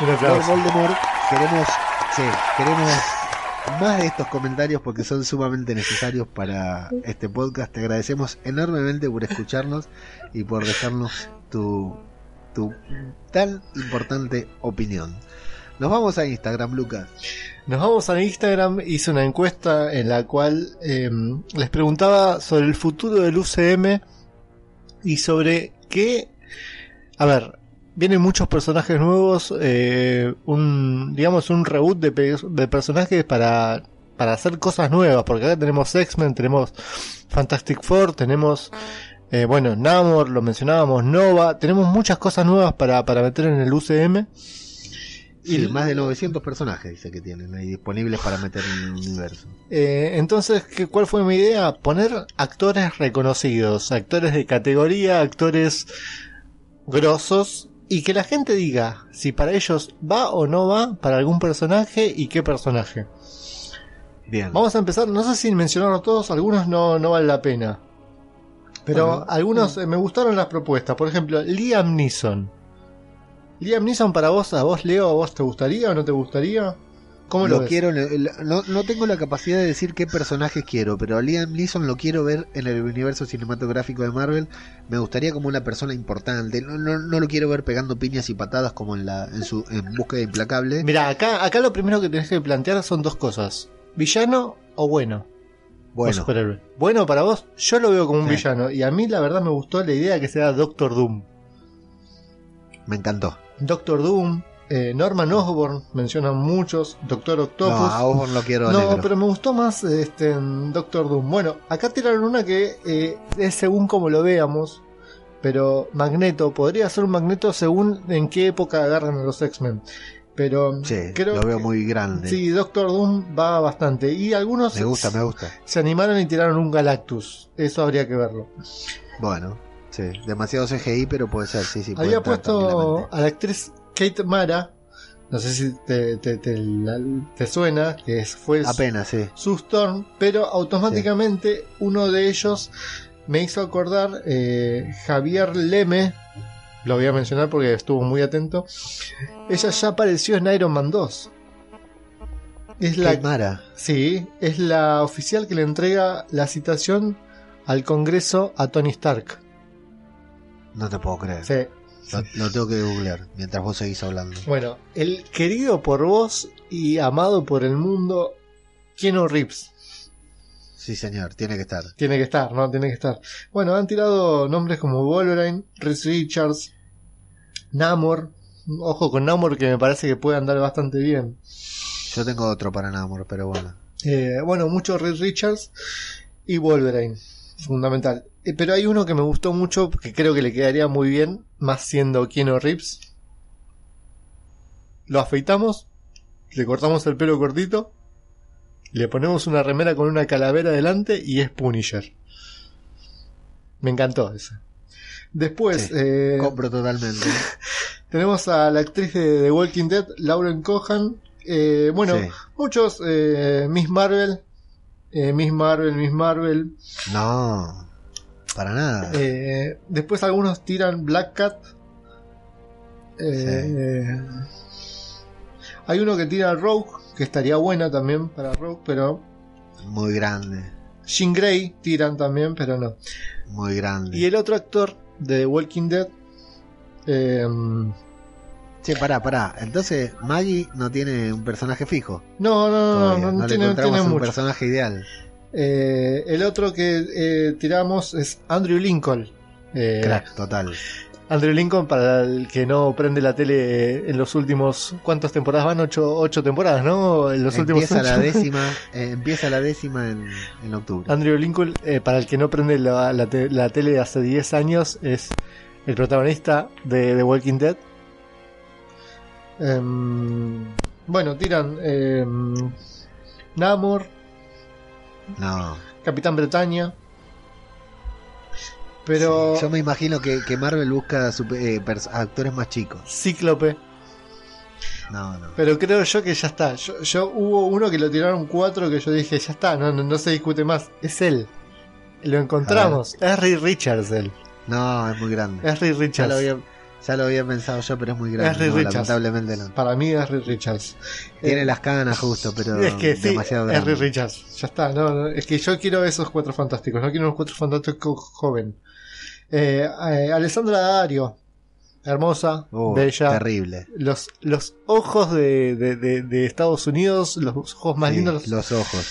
Aplauso. Voldemort, queremos, sí, queremos más de estos comentarios porque son sumamente necesarios para este podcast. Te agradecemos enormemente por escucharnos y por dejarnos tu, tu tan importante opinión. Nos vamos a Instagram, Lucas. Nos vamos a Instagram, hice una encuesta en la cual eh, les preguntaba sobre el futuro del UCM y sobre qué... A ver, vienen muchos personajes nuevos, eh, un digamos un reboot de personajes para, para hacer cosas nuevas, porque acá tenemos X-Men, tenemos Fantastic Four, tenemos Eh, bueno, Namor, lo mencionábamos, Nova. Tenemos muchas cosas nuevas para, para meter en el UCM. Y más de 900 personajes dice que tienen ahí disponibles para meter en el universo. Eh, entonces, ¿qué, ¿cuál fue mi idea? Poner actores reconocidos, actores de categoría, actores grosos y que la gente diga si para ellos va o no va para algún personaje y qué personaje. Bien. Vamos a empezar, no sé si mencionarlos todos, algunos no, no vale la pena. Pero Bueno, algunos eh, me gustaron las propuestas. Por ejemplo, Liam Neeson. Liam Neeson para vos, a vos Leo, a vos te gustaría o no te gustaría? ¿Cómo lo, quiero, no, no tengo la capacidad de decir qué personajes quiero, pero a Liam Neeson lo quiero ver en el universo cinematográfico de Marvel. Me gustaría como una persona importante. No, no, no lo quiero ver pegando piñas y patadas como en la en su en búsqueda implacable. Mira, acá, acá lo primero que tenés que plantear son dos cosas. ¿Villano o bueno? O Bueno, superhéroe. Bueno para vos, yo lo veo como un Sí. villano. Y a mí la verdad me gustó la idea que sea Doctor Doom. me encantó. Doctor Doom, eh, Norman Osborn, mencionan muchos, Doctor Octopus. No, a Osborn lo quiero No, negro. pero me gustó más este Doctor Doom. Bueno, acá tiraron una que eh, es según como lo veamos, pero Magneto podría ser un Magneto según en qué época agarran a los X-Men. Pero Sí, creo lo veo que- muy grande. Sí, Doctor Doom va bastante. Y algunos me gusta, me gusta. se animaron y tiraron un Galactus. Eso habría que verlo. Bueno, sí, demasiado CGI, pero puede ser, sí, sí. Había puesto a la actriz Kate Mara. No sé si te, te, te- la- te suena, que fue Apenas, sí. Sue Storm, pero automáticamente uno de ellos me hizo acordar eh, Javier Leme, lo voy a mencionar porque estuvo muy atento. Ella ya apareció en Iron Man 2. Es la, Kate Mara. sí, es la oficial que le entrega la citación al Congreso a Tony Stark. No te puedo creer. Sí. Lo, lo tengo que googlear mientras vos seguís hablando. Bueno, el querido por vos y amado por el mundo, Keanu Reeves. Sí, señor, tiene que estar. Tiene que estar, ¿no? Tiene que estar. Bueno, han tirado nombres como Wolverine, Reese Richards, Namor. Ojo con Namor que me parece que puede andar bastante bien. Yo tengo otro para Namor, pero bueno. Eh, bueno, mucho Reese Richards y Wolverine. Fundamental. Eh, pero hay uno que me gustó mucho, que creo que le quedaría muy bien, más siendo Keanu Reeves. Lo afeitamos, le cortamos el pelo cortito, le ponemos una remera con una calavera delante y es Punisher. Me encantó ese. Después, Sí, eh, Compro totalmente. tenemos a la actriz de The Walking Dead, Lauren Cohan. Eh, bueno, Sí. muchos, eh, Miss Marvel, eh, Miss Marvel, Miss Marvel. No, para nada. Eh, después algunos tiran Black Cat. Eh, Hay uno que tira Rogue, que estaría buena también para Rogue, pero Muy grande, Jean Grey tiran también, pero no. muy grande. Y el otro actor de The Walking Dead, eh, Che, pará, pará. Entonces, Maggie no tiene un personaje fijo. no, no, no, todavía. no, no le tiene, encontramos tiene un mucho. personaje ideal. Eh, el otro que eh, tiramos es Andrew Lincoln. Eh, Crack, total. Andrew Lincoln, para el que no prende la tele en los últimos. ¿Cuántas temporadas van? Ocho, ocho temporadas, ¿no? En los Empieza últimos la ocho. décima, eh, empieza la décima en, en octubre. Andrew Lincoln, eh, para el que no prende la, la te- la tele hace 10 años, es el protagonista de The Walking Dead. Em, bueno, tiran em, Namor, No. Capitán Bretaña. Pero Sí, yo me imagino que, que Marvel busca super- eh, actores más chicos. Cíclope. No, no. Pero creo yo que ya está. Yo, yo- hubo uno que lo tiraron cuatro que yo dije, ya está, no, no, no se discute más. Es él. Lo encontramos. Es Ray Richards él. No, es muy grande. Es Ya Richards. lo había, ya lo había pensado yo, pero es muy Es grande. Ray No, Richards. lamentablemente no. Para mí es Richards. Tiene Eh, las canas justo, pero es que sí, demasiado es grande. Richards. Ya está, no, no, es que yo quiero esos cuatro fantásticos, no quiero unos cuatro fantásticos joven. Eh, eh, Alessandra Dario, hermosa, Uh, bella. Terrible. Los, los ojos de, de, de- de Estados Unidos, los ojos más Sí, lindos. los ojos.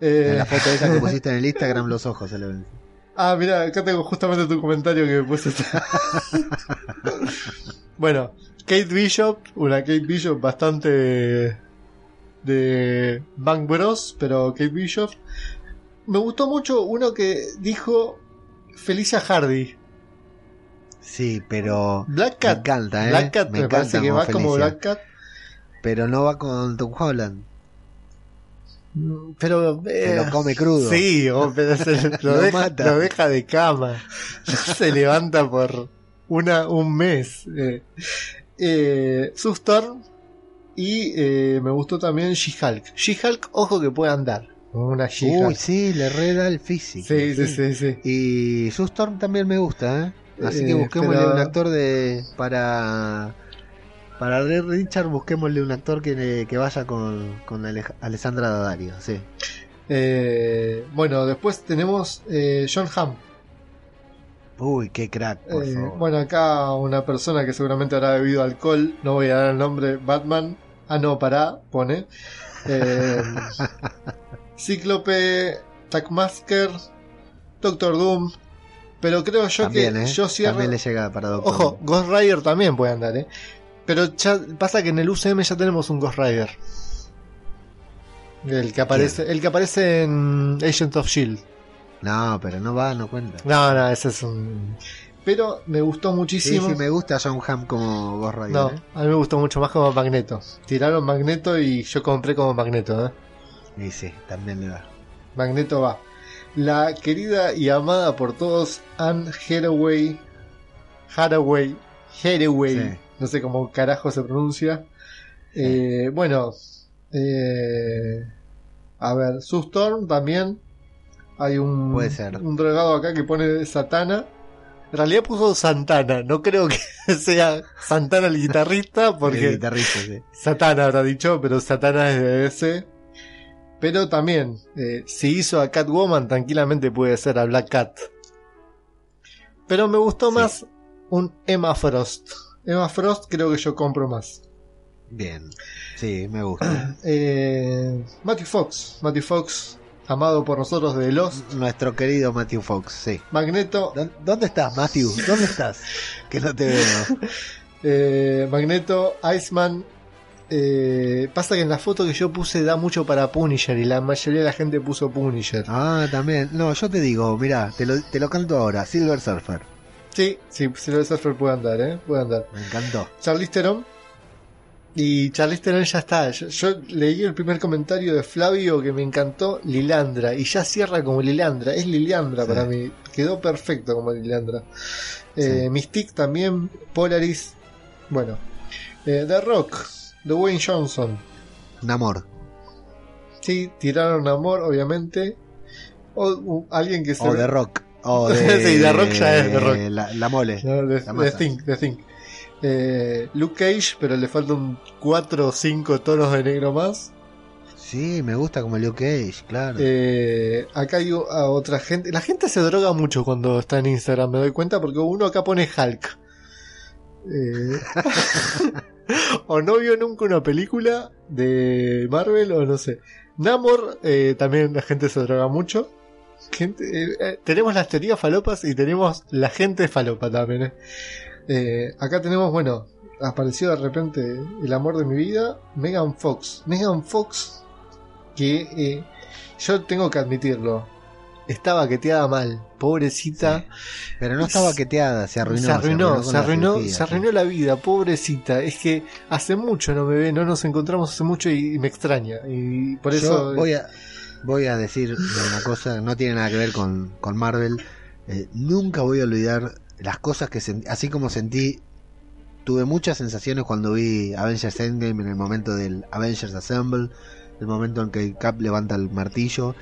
eh, En la foto esa que pusiste en el Instagram, los ojos se le ven. Ah, mira, acá tengo justamente tu comentario que me pusiste. bueno, Kate Bishop, una Kate Bishop bastante de Bang Bros, pero Kate Bishop. Me gustó mucho uno que dijo Felicia Hardy. Sí, pero Black Cat. me encanta, ¿eh? Black Cat me, encanta parece que va como Felicia. Black Cat. Pero no va con Tom Holland. Pero, Se eh, lo come crudo. Sí, pero se lo, Lo deja, mata. lo deja de cama. se levanta por una, un mes. Eh, eh, Sue Storm. Y eh, me gustó también She-Hulk. She-Hulk, ojo que puede andar. Una Uy, She-Hulk. sí, le reda el físico. Sí, sí, sí, sí. Y Sue Storm también me gusta, ¿eh? Así Eh, que busquémosle pero- un actor de. Para. Para Richard, busquémosle un actor que, que vaya con, con Ale- Alessandra Daddario, sí. Eh, bueno, después tenemos eh, John Hamm. Uy, qué crack, por Eh, favor. bueno, acá una persona que seguramente habrá bebido alcohol, no voy a dar el nombre, Batman. Ah, no, pará, pone. Eh, Cíclope, Tackmasker, Doctor Doom. Pero creo yo también, que ¿eh? yo cierro. También le llega para Doctor Ojo, Doom. Ghost Rider también puede andar, ¿eh? Pero ya pasa que en el UCM ya tenemos un Ghost Rider. El que aparece, el que aparece en Agent of Shield. No, pero no va, no cuenta. No, no, ese es un. Pero me gustó Sí, muchísimo. sí, me gusta John Hamm como Ghost Rider. No, ¿eh? a mí me gustó mucho más como Magneto. Tiraron Magneto y yo compré como Magneto, ¿eh? Y sí, también le da. Magneto va. La querida y amada por todos Anne Hathaway. Hathaway. Hathaway. Sí. No sé cómo carajo se pronuncia. Eh, bueno. eh, a ver, Sue Storm también. Hay un, Puede ser. un drogado acá que pone Satana. En realidad puso Santana. No creo que sea Santana el guitarrista porque... El guitarrista, sí. Satana habrá dicho, pero Satana es de ese. Pero también, eh, si hizo a Catwoman, tranquilamente puede ser a Black Cat. Pero me gustó Sí. más un Emma Frost. Emma Frost creo que yo compro más. Bien. Sí, me gusta. Eh, Matthew Fox. Matthew Fox, amado por nosotros de Lost. Nuestro querido Matthew Fox, sí. Magneto. ¿Dó- ¿Dónde estás, Matthew? ¿Dónde estás? Que no te veo. eh, Magneto, Iceman. Eh, pasa que en la foto que yo puse da mucho para Punisher y la mayoría de la gente puso Punisher. Ah, también. No, yo te digo, mirá, te lo, te lo canto ahora. Silver Surfer. Sí, sí, Silver Surfer puede andar, ¿eh? Puede andar. Me encantó. Charlize Theron. Y Charlize Theron ya está. Yo, yo leí el primer comentario de Flavio que me encantó, Lilandra. Y ya cierra como Lilandra. Es Lilandra Sí. para mí. Quedó perfecto como Lilandra. Eh, Sí. Mystique también, Polaris. Bueno. Eh, The Rock, Dwayne Johnson. Namor. Sí, tiraron amor, obviamente. O alguien que se O The Rock. O de, Sí, The Rock ya es The Rock. La, la mole. No, de, La de. Eh, Luke Cage, pero le faltan 4 o 5 tonos de negro más. Sí, me gusta como Luke Cage, claro. Eh, acá hay a otra gente. La gente se droga mucho cuando está en Instagram, me doy cuenta, porque uno acá pone Hulk. Eh, o no vio nunca una película de Marvel, o no sé. Namor, también la gente se droga mucho. Gente, eh, eh, tenemos las teorías falopas y tenemos la gente falopa también. eh. Eh, acá tenemos, bueno, apareció de repente el amor de mi vida, Megan Fox. Megan Fox, que eh, yo tengo que admitirlo, estaba queteada mal, pobrecita. Pero no estaba queteada, se arruinó. se arruinó, se arruinó, cirugía, se arruinó la vida, pobrecita. Es que hace mucho no me ve, no nos encontramos hace mucho y, y me extraña. Y por Yo eso. voy a, voy a decir una cosa, no tiene nada que ver con, con Marvel. Eh, nunca voy a olvidar las cosas que sentí, así como sentí, tuve muchas sensaciones cuando vi Avengers Endgame en el momento del Avengers Assemble, el momento en que Cap levanta el martillo.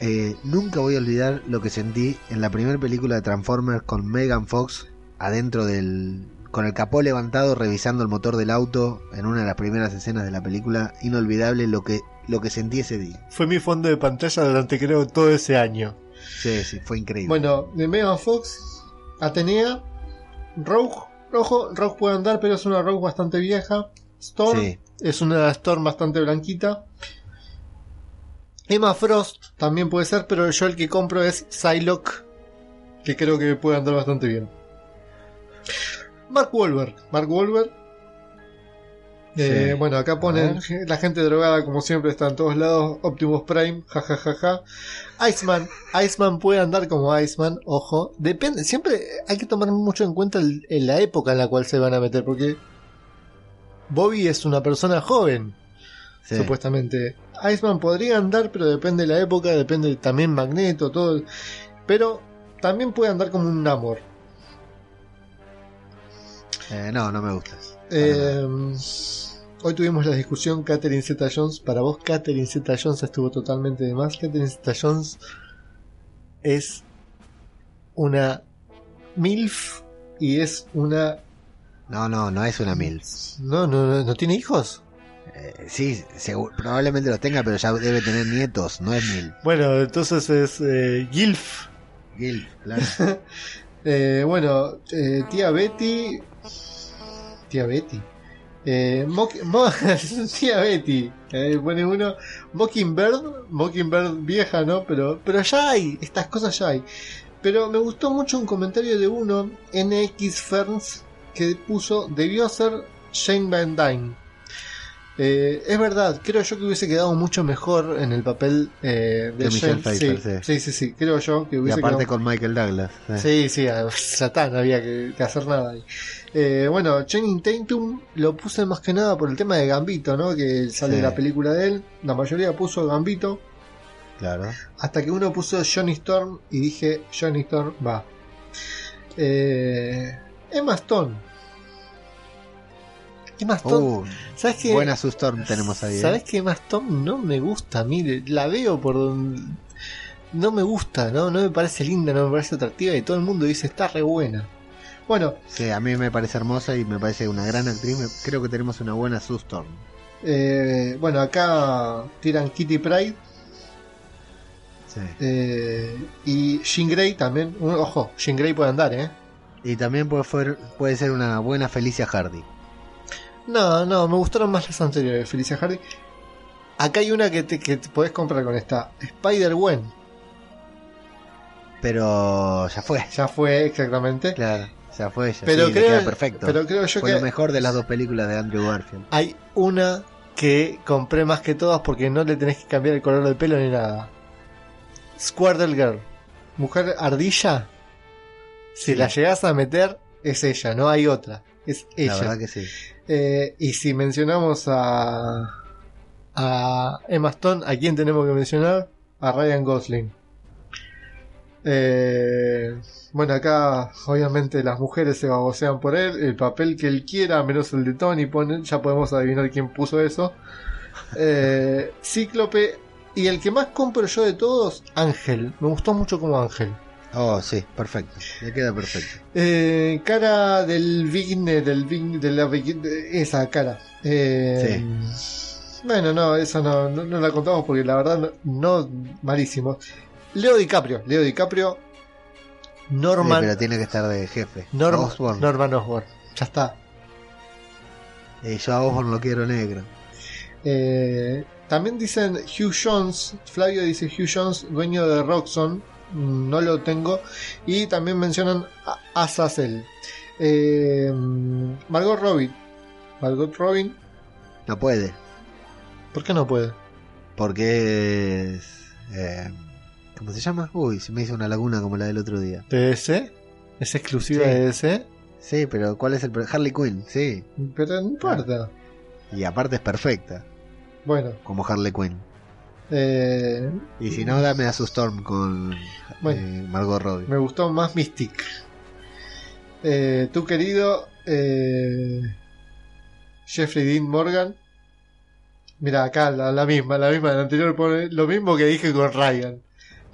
Eh, nunca voy a olvidar lo que sentí en la primera película de Transformers con Megan Fox adentro del con el capó levantado revisando el motor del auto en una de las primeras escenas de la película inolvidable lo que lo que sentí ese día Fue mi fondo de pantalla durante creo todo ese año. sí sí fue increíble Bueno, de Megan Fox, Atenea, Rogue, Rojo, Rogue puede andar, pero es una Rogue bastante vieja. Storm Sí. es una Storm bastante blanquita. Emma Frost también puede ser, pero yo el que compro es Psylocke, que creo que puede andar bastante bien. Mark Wahlberg, Mark Wahlberg Eh, Sí. bueno, acá ponen la gente drogada como siempre está en todos lados. Optimus Prime, jajajaja. Iceman, Iceman puede andar como Iceman, ojo. Depende, siempre hay que tomar mucho en cuenta el- la época en la cual se van a meter, porque Bobby es una persona joven, Sí. supuestamente. Iceman podría andar, pero depende de la época, depende también Magneto, todo. Pero también puede andar como un Namor. Eh, no, no me gusta. Eh, hoy tuvimos la discusión Catherine Zeta Jones. Para vos, Catherine Zeta Jones estuvo totalmente de más. Catherine Zeta Jones es una MILF y es una. No, no, no es una MILF. No, no, no, ¿no tiene hijos. Eh, sí, seguro, probablemente los tenga, pero ya debe tener nietos, no es MILF. Bueno, entonces es eh, GILF. Gil, claro. Eh, bueno, eh, tía Betty. Tía Betty. Eh, tía Betty. Eh, pone uno. Mockingbird. Mockingbird vieja, ¿no? Pero, pero ya hay. Estas cosas ya hay. Pero me gustó mucho un comentario de uno, NX Ferns, que puso: Debió ser Shane Van Dyne. Eh, es verdad, creo yo que hubiese quedado mucho mejor en el papel eh, de Que Michelle. Pfeiffer, sí, sí, sí, sí, creo yo que Y hubiese aparte quedado con Michael Douglas. eh. Sí, sí, a- ya está, no había que, que hacer nada ahí. Eh, bueno, Channing Tatum lo puse más que nada por el tema de Gambito, ¿no? Que sale Sí. la película de él. La mayoría puso Gambito. Claro. Hasta que uno puso Johnny Storm y dije, Johnny Storm va. Eh, Emma Stone. Emma Stone. Uh, ¿Sabes qué? buena Storm tenemos ahí. eh. ¿Sabes que no me gusta? Mire, la veo por donde... No me gusta, ¿no? No me parece linda, no me parece atractiva y todo el mundo dice está re buena. Bueno, Sí, a mí me parece hermosa y me parece una gran actriz. Creo que tenemos una buena Sue Storm. eh, bueno, acá tiran Kitty Pride Sí. eh, y Jean Grey también. Ojo, Jean Grey puede andar, ¿eh? Y también puede, puede ser una buena Felicia Hardy. No, no, me gustaron más las anteriores, Felicia Hardy. Acá hay una que te, que te podés comprar con esta. Spider-Gwen. Pero ya fue. Ya fue exactamente. Claro, ya fue. Ya, Pero sí, creo, queda perfecto. pero creo yo fue que lo mejor de las dos películas de Andrew Garfield. hay una que compré más que todas porque no le tenés que cambiar el color del pelo ni nada. Squirtle Girl. Mujer ardilla. Si Sí. la llegás a meter, es ella, no hay otra. Es ella. La verdad que sí. Eh, y si mencionamos a, a Emma Stone, ¿a quién tenemos que mencionar? A Ryan Gosling. Eh, bueno, acá obviamente las mujeres se babosean por él, el papel que él quiera, menos el de Tony, ya podemos adivinar quién puso eso. Eh, Cíclope y el que más compro yo de todos, Ángel. Me gustó mucho como Ángel. Oh, sí, perfecto. Le queda perfecto. Eh, cara del Vigne, del Vig- de la de esa cara. Eh, Bueno, no, esa no, no, no la contamos porque la verdad no, no- malísimo. Leo DiCaprio, Leo DiCaprio, Sí, Norman, pero tiene que estar de jefe. Norm- Osborn. Norman Osborn, ya está. Eh, yo a Osborn lo quiero negro. Eh, también dicen Hugh Jones, Flavio dice Hugh Jones, dueño de Roxxon, no lo tengo, y también mencionan a Azazel. Eh, Margot Robin, Margot Robin, No puede. ¿por qué no puede? Porque es. eh, ¿Cómo se llama? Uy, se me hizo una laguna como la del otro día. ¿DS? ¿Es exclusiva Sí. de DC? Sí, pero ¿cuál es el. Harley Quinn, sí. Pero no importa. Y aparte es perfecta, Bueno, como Harley Quinn. Eh, Y si no, dame a su Storm con Bueno. eh, Margot Robbie. me gustó más Mystic. Eh, tu querido eh, Jeffrey Dean Morgan. Mira, acá la, la misma, la misma del anterior pone lo mismo que dije con Ryan.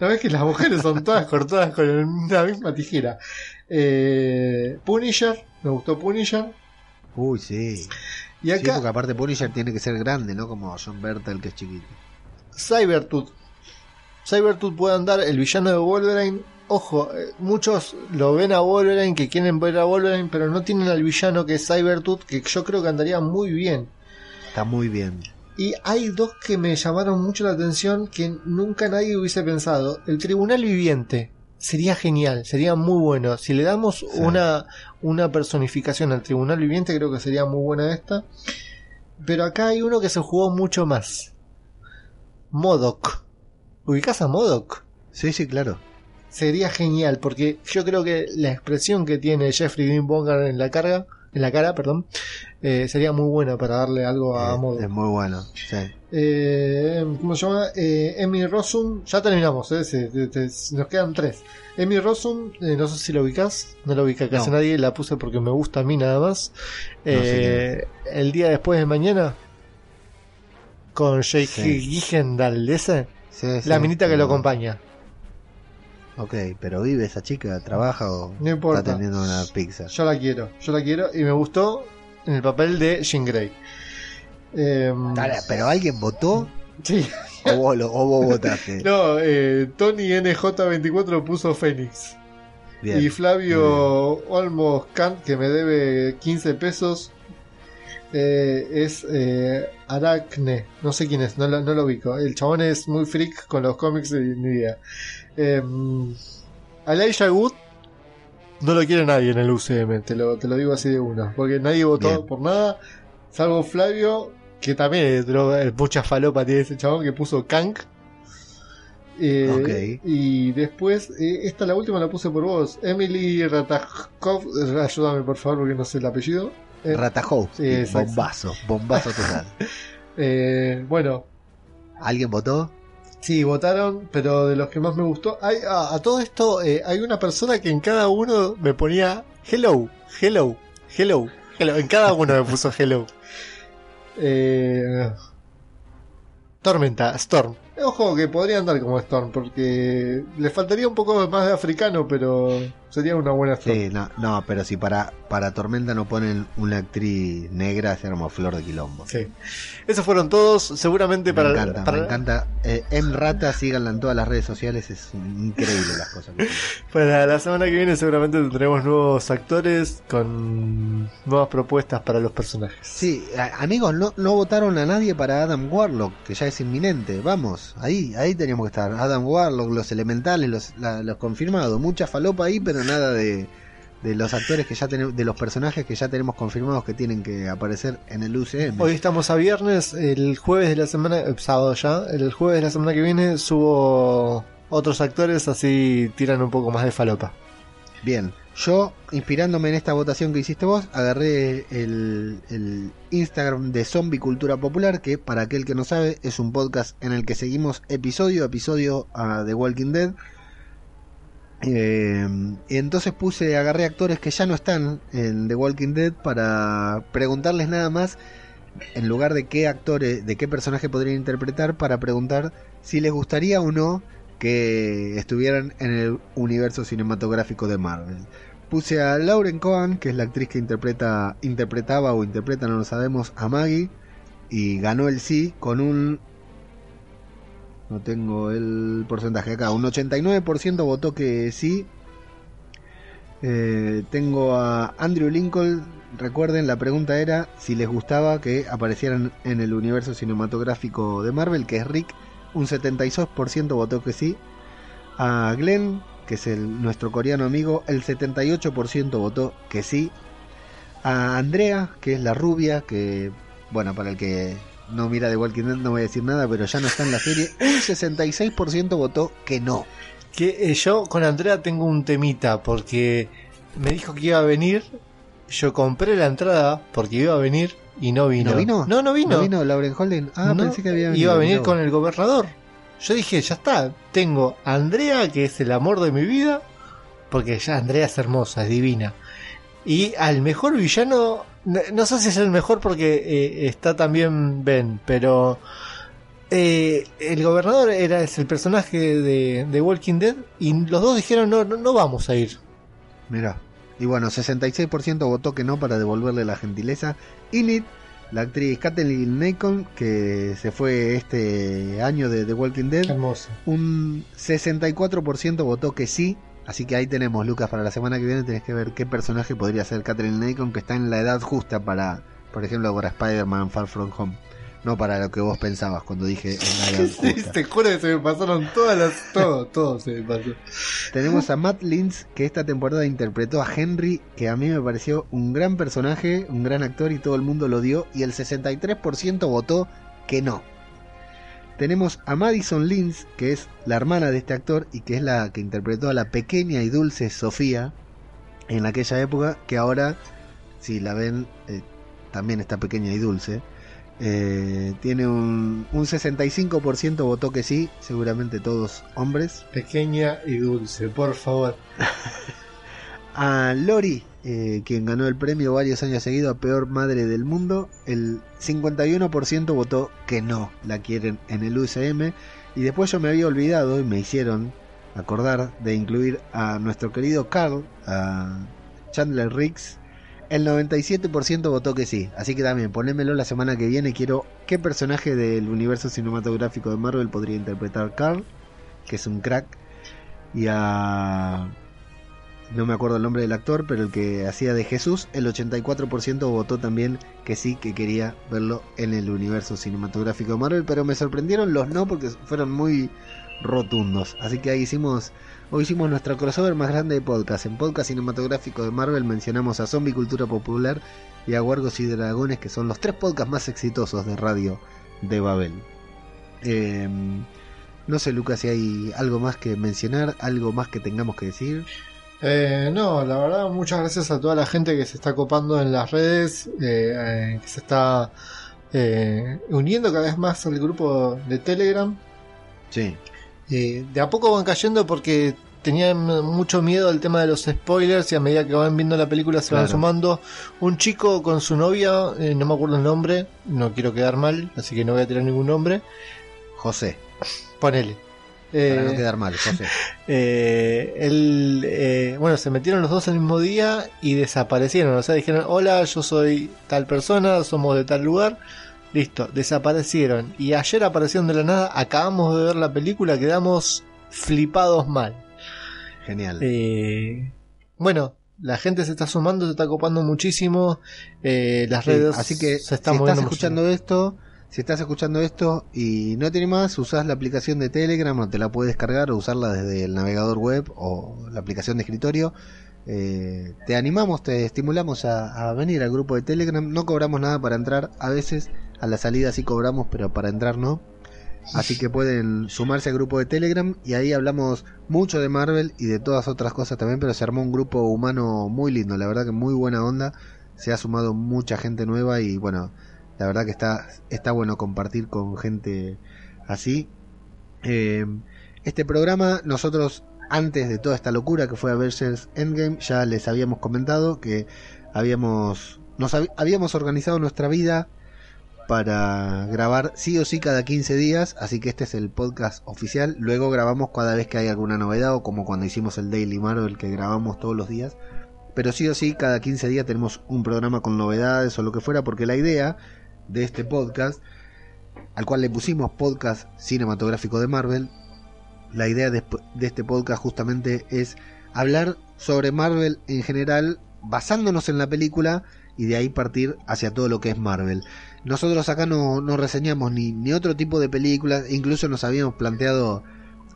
¿No ves que las mujeres son todas cortadas con la misma tijera? Eh, Punisher, me gustó Punisher. Uy, sí. Y Sí, acá porque aparte Punisher tiene que ser grande, ¿no? Como John Bertel, que es chiquito. Cybertooth. Cybertooth puede andar, el villano de Wolverine. Ojo, eh, muchos lo ven a Wolverine, que quieren ver a Wolverine, pero no tienen al villano que es Cybertooth, que yo creo que andaría muy bien. Está muy bien. Y hay dos que me llamaron mucho la atención que nunca nadie hubiese pensado. El Tribunal Viviente sería genial, sería muy bueno. Si le damos una, una personificación al Tribunal Viviente, creo que sería muy buena esta. Pero acá hay uno que se jugó mucho más. Modoc. ¿Ubicás a Modoc? Sí, sí, claro. Sería genial, porque yo creo que la expresión que tiene Jeffrey Dean Bogart en la carga, en la cara, perdón, eh, sería muy buena para darle algo a Eh, Modoc. es muy bueno. Sí. Eh, ¿Cómo se llama? Eh, Emi Rossum. Ya terminamos, eh, te- te- nos quedan tres. Emi Rossum, eh, no sé si lo ubicás. No lo ubica casi No. nadie. La puse porque me gusta a mí nada más. No Eh, el día después de mañana. Con Jake Sí. Gyllenhaal, ese. Sí, sí, la minita que pero- lo acompaña. Ok, pero vive esa chica, trabaja o No importa. está teniendo una pizza. Yo la quiero, yo la quiero. Y me gustó en el papel de Jean Grey. Eh, Dale, Pero alguien votó sí. o vos, lo- o vos votaste. No, eh, Tony NJ24 puso Fénix. Bien. Y Flavio Olmos Kant, que me debe 15 pesos, eh, es eh, Aracne. No sé quién es, no lo, no lo ubico. El chabón es muy freak con los cómics y ni idea. Eh, Elijah Wood no lo quiere nadie en el UCM, te lo, te lo digo así de una. Porque nadie votó Bien. por nada, salvo Flavio, que también es droga- mucha falopa tiene ese chabón que puso Kank. Eh. Y después, eh, esta la última la puse por vos. Emily Ratajkov, ayúdame por favor porque no sé el apellido. Eh, Ratajou. Sí, exacto. bombazo, bombazo total. eh, bueno, ¿Alguien votó? sí, votaron, pero de los que más me gustó, hay, a todo esto eh, hay una persona que en cada uno me ponía hello, hello, hello, hello. En cada uno me puso hello. Eh, Tormenta, Storm. Ojo que podría andar como Storm, porque le faltaría un poco más de africano, pero sería una buena. Sí, no, no, pero si para, para Tormenta no ponen una actriz negra, se arma flor de quilombo. Sí. Esos fueron todos, seguramente Me para, encanta, para, me encanta. Eh, M Rata, síganla en todas las redes sociales, es increíble las cosas que para la semana que viene seguramente tendremos nuevos actores con nuevas propuestas para los personajes. Sí, a- amigos, no, no votaron a nadie para Adam Warlock, que ya es inminente. Vamos, ahí, ahí teníamos que estar. Adam Warlock, los elementales, los, la- los confirmados. Mucha falopa ahí, pero nada de, de los actores que ya tenemos, de los personajes que ya tenemos confirmados que tienen que aparecer en el UCM. Hoy estamos a viernes, el jueves de la semana, eh, sábado ya, el jueves de la semana que viene subo otros actores así tiran un poco más de falopa. Bien, yo, inspirándome en esta votación que hiciste vos, agarré el, el Instagram de Zombie Cultura Popular, que para aquel que no sabe, es un podcast en el que seguimos episodio a episodio a The Walking Dead. Eh, entonces puse, agarré actores que ya no están en The Walking Dead para preguntarles nada más, en lugar de qué actores, de qué personaje podrían interpretar, para preguntar si les gustaría o no que estuvieran en el universo cinematográfico de Marvel. Puse a Lauren Cohen, que es la actriz que interpreta, interpretaba o interpreta, no lo sabemos, a Maggie, y ganó el sí con un... No tengo el porcentaje acá, un 89% votó que sí. Eh, tengo a Andrew Lincoln, recuerden, la pregunta era si les gustaba que aparecieran en el universo cinematográfico de Marvel, que es Rick, un 76% votó que sí. A Glenn, que es nuestro coreano amigo, el 78% votó que sí. A Andrea, que es la rubia, que, bueno, para el que no mira de Walking Dead no voy a decir nada, pero ya no está en la serie, un 66% votó que no. Que eh, yo con Andrea tengo un temita porque me dijo que iba a venir, yo compré la entrada porque iba a venir y no vino. ¿No vino? No, no vino. ¿No vino Lauren Holden? Ah, No, pensé que había venido. Iba a venir con el gobernador. Yo dije, ya está, tengo a Andrea, que es el amor de mi vida, porque ya Andrea es hermosa, es divina. Y al mejor villano, no, no sé si es el mejor porque eh, está también Ben, pero eh, el gobernador era es el personaje de, de Walking Dead y los dos dijeron, no, no, no vamos a ir. Mirá. Y bueno, 66% votó que no para devolverle la gentileza. Init, la actriz Kathleen Nacon, que se fue este año de The Walking Dead, Hermosa. un 64% votó que sí. Así que ahí tenemos, Lucas, para la semana que viene tenés que ver qué personaje podría ser Kathleen Nacon, que está en la edad justa para, por ejemplo, para Spider-Man Far From Home. no para lo que vos pensabas cuando dije Sí, te juro que se me pasaron todas las. Todo, todo se me pasó. Tenemos a Matt Lintz, que esta temporada interpretó a Henry, que a mí me pareció un gran personaje, un gran actor y todo el mundo lo dio, y el 63% votó que no. Tenemos a Madison Lintz, que es la hermana de este actor y que es la que interpretó a la pequeña y dulce Sofía en aquella época, que ahora, si la ven, eh, también está pequeña y dulce. Eh, tiene un, un 65% votó que sí, seguramente todos hombres. Pequeña y dulce, por favor. A Lori, eh, quien ganó el premio varios años seguidos a Peor Madre del Mundo, el 51% votó que no la quieren en el UCM. Y después yo me había olvidado y me hicieron acordar de incluir a nuestro querido Carl, a Chandler Riggs. El 97% votó que sí, así que también ponémelo la semana que viene. Quiero qué personaje del universo cinematográfico de Marvel podría interpretar Carl, que es un crack, y a no me acuerdo el nombre del actor, pero el que hacía de Jesús, el 84% votó también que sí, que quería verlo en el universo cinematográfico de Marvel, pero me sorprendieron los no porque fueron muy rotundos. Así que ahí hicimos, hoy hicimos nuestro crossover más grande de podcast. En podcast cinematográfico de Marvel mencionamos a Zombie Cultura Popular y a Guargos y Dragones, que son los tres podcasts más exitosos de radio de Babel. Eh, no sé, Lucas, si hay algo más que mencionar, algo más que tengamos que decir. Eh, no, la verdad, muchas gracias a toda la gente que se está copando en las redes, eh, eh, que se está eh, uniendo cada vez más al grupo de Telegram. Sí. Eh, de a poco van cayendo porque tenían mucho miedo al tema de los spoilers y a medida que van viendo la película se van sumando. Un chico con su novia, no me acuerdo el nombre, no quiero quedar mal, así que no voy a tirar ningún nombre. José, Ponele. Para Eh, no quedar mal, José. eh, él, eh, bueno, se metieron los dos el mismo día y desaparecieron. O sea, dijeron, hola, yo soy tal persona, somos de tal lugar. Listo, desaparecieron. Y ayer aparecieron de la nada, acabamos de ver la película, quedamos flipados mal. Genial. Eh, bueno, la gente se está sumando, se está copando muchísimo. eh, las Sí, redes así que se están si estás escuchando esto, si estás escuchando esto y no tiene más, usás la aplicación de Telegram o te la puedes descargar o usarla desde el navegador web o la aplicación de escritorio. Eh, te animamos, te estimulamos a, a venir al grupo de Telegram. No cobramos nada para entrar. A veces a la salida sí cobramos, pero para entrar no. Así que pueden sumarse al grupo de Telegram y ahí hablamos mucho de Marvel y de todas otras cosas también, pero se armó un grupo humano muy lindo, la verdad que muy buena onda. Se ha sumado mucha gente nueva y bueno, la verdad que está, está bueno compartir con gente así. Eh, este programa, nosotros antes de toda esta locura que fue Avengers Endgame, ya les habíamos comentado que habíamos, nos hab- habíamos organizado nuestra vida para grabar sí o sí cada 15 días, así que este es el podcast oficial. Luego grabamos cada vez que hay alguna novedad o como cuando hicimos el Daily Marvel que grabamos todos los días. Pero sí o sí cada 15 días tenemos un programa con novedades o lo que fuera porque la idea de este podcast, al cual le pusimos podcast cinematográfico de Marvel, la idea de, de este podcast justamente es hablar sobre Marvel en general basándonos en la película y de ahí partir hacia todo lo que es Marvel. Nosotros acá no, no reseñamos ni, ni otro tipo de películas, incluso nos habíamos planteado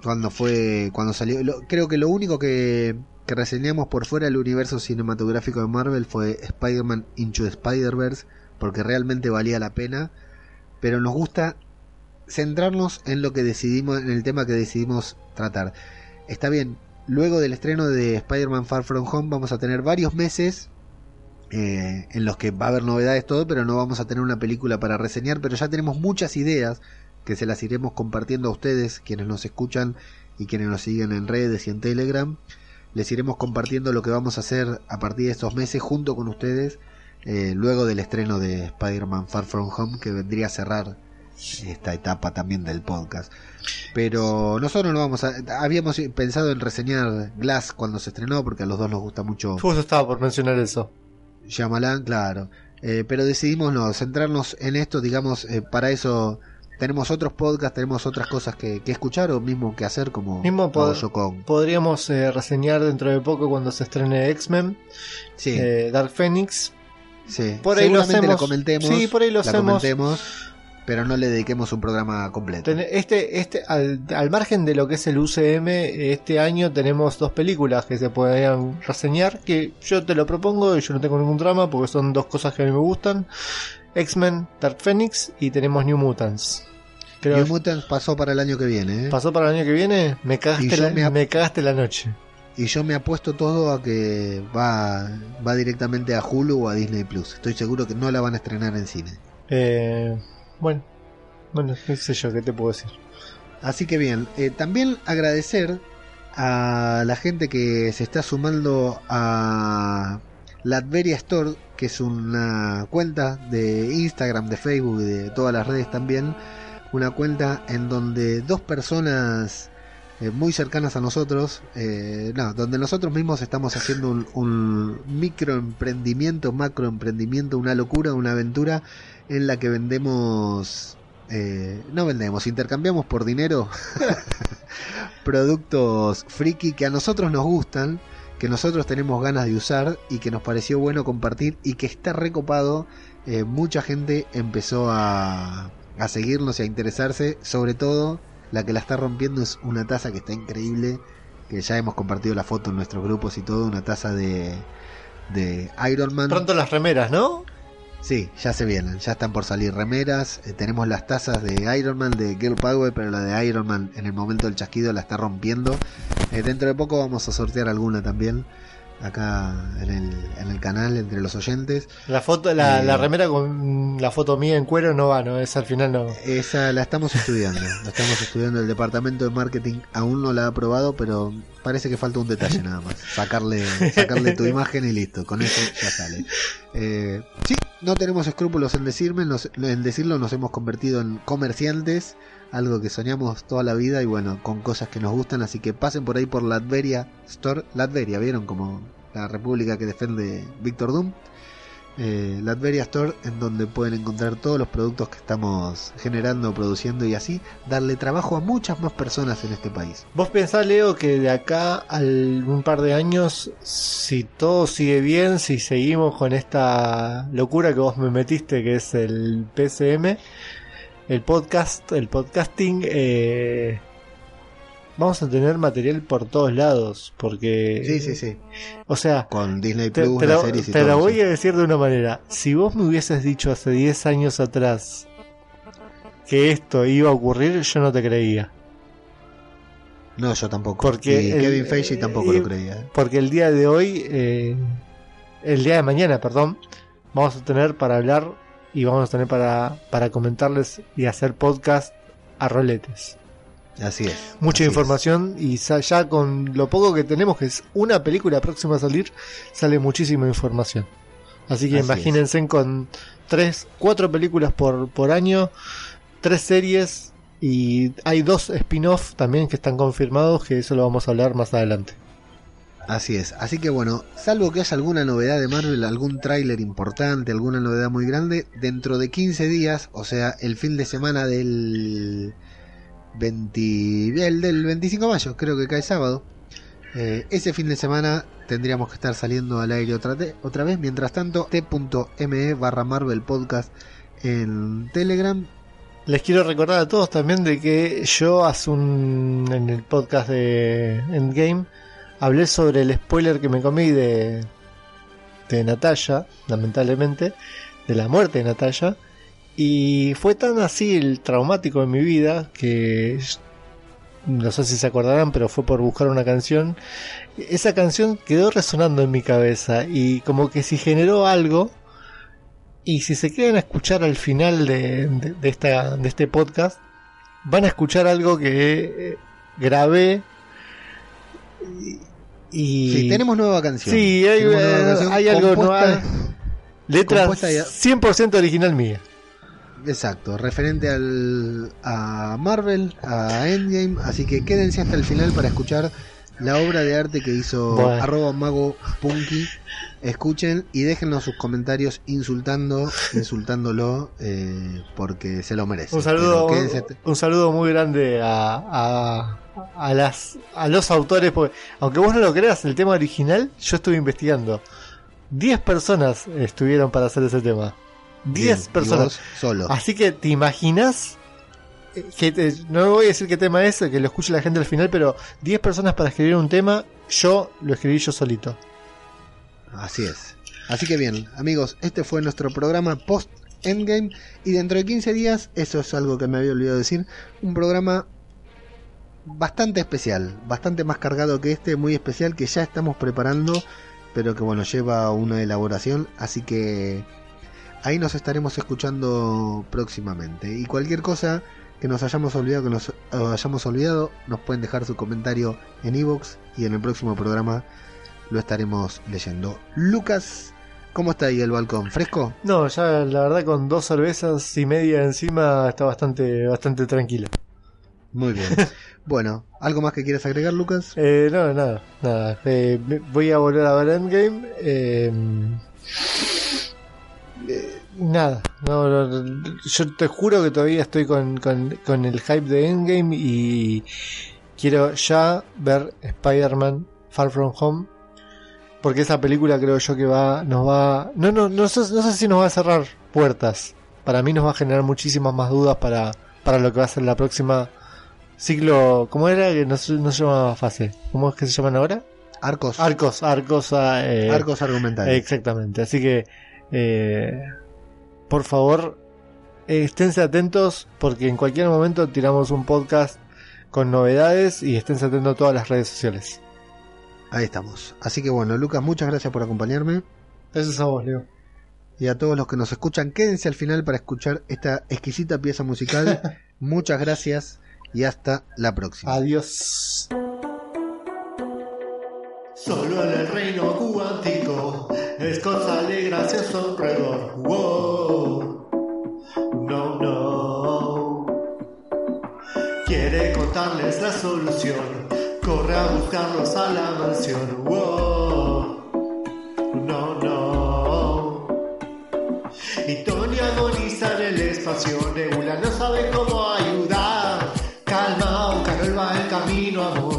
cuando fue, cuando salió, creo que lo único que, que reseñamos por fuera del universo cinematográfico de Marvel fue Spider-Man Into Spider-Verse, porque realmente valía la pena, pero nos gusta centrarnos en lo que decidimos, en el tema que decidimos tratar. Está bien, luego del estreno de Spider-Man Far From Home vamos a tener varios meses eh, en los que va a haber novedades todo, pero no vamos a tener una película para reseñar, pero ya tenemos muchas ideas que se las iremos compartiendo a ustedes, quienes nos escuchan y quienes nos siguen en redes y en Telegram. Les iremos compartiendo lo que vamos a hacer a partir de estos meses junto con ustedes, eh, luego del estreno de Spider-Man Far From Home, que vendría a cerrar esta etapa también del podcast. Pero nosotros no vamos a... Habíamos pensado en reseñar Glass cuando se estrenó, porque a los dos nos gusta mucho Justo estaba por mencionar eso. Shyamalan, claro. Eh, pero decidimos no, centrarnos en esto, digamos, eh, para eso tenemos otros podcasts, tenemos otras cosas que, que escuchar o mismo que hacer como Mismo pod- con... Podríamos eh, reseñar dentro de poco cuando se estrene X-Men, Sí, Dark Phoenix. Sí. por ahí lo la hacemos. comentemos. Sí, por ahí lo hacemos. pero no le dediquemos un programa completo. Este, este, al, al margen de lo que es el UCM, este año tenemos dos películas que se podrían reseñar, que yo te lo propongo y yo no tengo ningún drama porque son dos cosas que a mí me gustan. X-Men, Dark Phoenix y tenemos New Mutants. Creo New Mutants pasó para el año que viene, ¿eh? pasó para el año que viene, me cagaste, la, me me cagaste la noche. Y yo me apuesto todo a que va, va directamente a Hulu o a Disney Plus. Estoy seguro que no la van a estrenar en cine. Eh, bueno, bueno, qué sé yo, qué te puedo decir. Así que bien, eh, también agradecer a la gente que se está sumando a Latveria Store, que es una cuenta de Instagram, de Facebook y de todas las redes también. Una cuenta en donde dos personas eh, muy cercanas a nosotros, eh, no, donde nosotros mismos estamos haciendo un, un microemprendimiento, macroemprendimiento, una locura, una aventura en la que vendemos eh, no vendemos, intercambiamos por dinero productos friki que a nosotros nos gustan, que nosotros tenemos ganas de usar y que nos pareció bueno compartir y que está recopado. Eh, mucha gente empezó a, a seguirnos y a interesarse, sobre todo la que la está rompiendo es una taza que está increíble, que ya hemos compartido la foto en nuestros grupos y todo, una taza de, de Iron Man. Pronto las remeras, ¿no? Sí, ya se vienen, ya están por salir remeras. eh, tenemos las tazas de Iron Man, de Girl Power, pero la de Iron Man en el momento del chasquido la está rompiendo. Eh, dentro de poco vamos a sortear alguna también acá en el, en el canal entre los oyentes. La foto, la, Eh. la remera con la foto mía en cuero no va, no, es al final no. Esa la estamos estudiando, la estamos estudiando. El departamento de marketing aún no la ha aprobado, pero parece que falta un detalle nada más. Sacarle, sacarle tu imagen y listo, con eso ya sale. Eh, sí, no tenemos escrúpulos en decirme, en decirlo, nos hemos convertido en comerciantes, algo que soñamos toda la vida y bueno, con cosas que nos gustan, así que pasen por ahí por Latveria Store, Latveria, ¿vieron? Como la república que defiende Víctor Doom. Eh, Latveria Store, en donde pueden encontrar todos los productos que estamos generando, produciendo y así darle trabajo a muchas más personas en este país. Vos pensás, Leo, que de acá a un par de años, si todo sigue bien, si seguimos con esta locura que vos me metiste, que es el PCM, el podcast, el podcasting, eh, vamos a tener material por todos lados, porque... Sí, sí, sí. O sea, Con Disney Plus, te lo, series y te todo. voy a decir de una manera. Si vos me hubieses dicho hace 10 años atrás que esto iba a ocurrir, yo no te creía. No, yo tampoco. Porque y el- Kevin Feige tampoco lo creía. ¿eh? Porque el día de hoy, eh, el día de mañana, perdón, vamos a tener para hablar y vamos a tener para, para comentarles y hacer podcast a roletes. Así es. Mucha así información y ya con lo poco que tenemos, que es una película próxima a salir, sale muchísima información. Así que Así imagínense con tres, cuatro películas por, por año, tres series y hay dos spin-off también que están confirmados, que eso lo vamos a hablar más adelante. Así es. Así que bueno, salvo que haya alguna novedad de Marvel, algún tráiler importante, alguna novedad muy grande, dentro de 15 días, o sea, el fin de semana del 20, el del 25 de mayo, creo que cae sábado. eh, ese fin de semana tendríamos que estar saliendo al aire otra, otra vez. Mientras tanto, t.me barra Marvel Podcast en Telegram. Les quiero recordar a todos también de que yo hace un en el podcast de Endgame hablé sobre el spoiler que me comí de de Natalia, lamentablemente, de la muerte de Natalia y fue tan así el traumático en mi vida que no sé si se acordarán, pero fue por buscar una canción. Esa canción quedó resonando en mi cabeza y como que si generó algo y si se quedan a escuchar al final de, de- esta, de este podcast, van a escuchar algo que eh, grabé. Y, Sí, tenemos nueva canción. Sí, hay, nueva eh, canción hay algo nuevo. Letra compuesta ya- 100% original mía. Exacto, referente al, a Marvel, a Endgame, así que quédense hasta el final para escuchar la obra de arte que hizo Bueno. arroba mago punky. Escuchen y déjenos sus comentarios insultando, insultándolo, eh, porque se lo merece. Un saludo, un saludo muy grande a, a, a las, a los autores, porque aunque vos no lo creas, el tema original yo estuve investigando. 10 personas estuvieron para hacer ese tema. 10 Bien, y personas. solo. Así que te imaginas eh, que te- no voy a decir qué tema es, que lo escuche la gente al final, pero 10 personas para escribir un tema, yo lo escribí yo solito. Así es. Así que bien, amigos, este fue nuestro programa post Endgame y dentro de 15 días, eso es algo que me había olvidado decir, un programa bastante especial, bastante más cargado que este, muy especial que ya estamos preparando, pero que bueno, lleva una elaboración, así que ahí nos estaremos escuchando próximamente. Y cualquier cosa que nos hayamos olvidado, que nos hayamos olvidado, nos pueden dejar su comentario en iVoox y en el próximo programa lo estaremos leyendo. Lucas, ¿cómo está ahí el balcón? ¿Fresco? No, ya la verdad con dos cervezas y media encima está bastante, bastante tranquila. Muy bien. bueno, ¿algo más que quieras agregar, Lucas? Eh, no, nada, nada. Eh, voy a volver a ver Endgame. eh, eh, nada, no, yo te juro que todavía estoy con, con, con el hype de Endgame y quiero ya ver Spider-Man Far From Home. Porque esa película creo yo que va, nos va, no, no, no sé, no sé si nos va a cerrar puertas. Para mí nos va a generar muchísimas más dudas para, para lo que va a ser la próxima ciclo, ¿cómo era? Que no, se- no se llamaba fase. ¿Cómo es que se llaman ahora? Arcos. Arcos, arcos, ah, eh, Arcos argumentales. Exactamente. Así que, eh, por favor, eh, esténse atentos porque en cualquier momento tiramos un podcast con novedades y esténse atentos a todas las redes sociales. Ahí estamos. Así que bueno, Lucas, muchas gracias por acompañarme. Eso es a vos, Leo. Y a todos los que nos escuchan, quédense al final para escuchar esta exquisita pieza musical. muchas gracias y hasta la próxima. Adiós. Solo en el reino cuántico es cosa de gracia alrededor. Wow. No, no. Quiere contarles la solución. Corre a buscarlos a la mansión. Wow. No, no. Y Tony agoniza en el espacio. Nebula no sabe cómo ayudar. Calma, Carol va el camino, amor.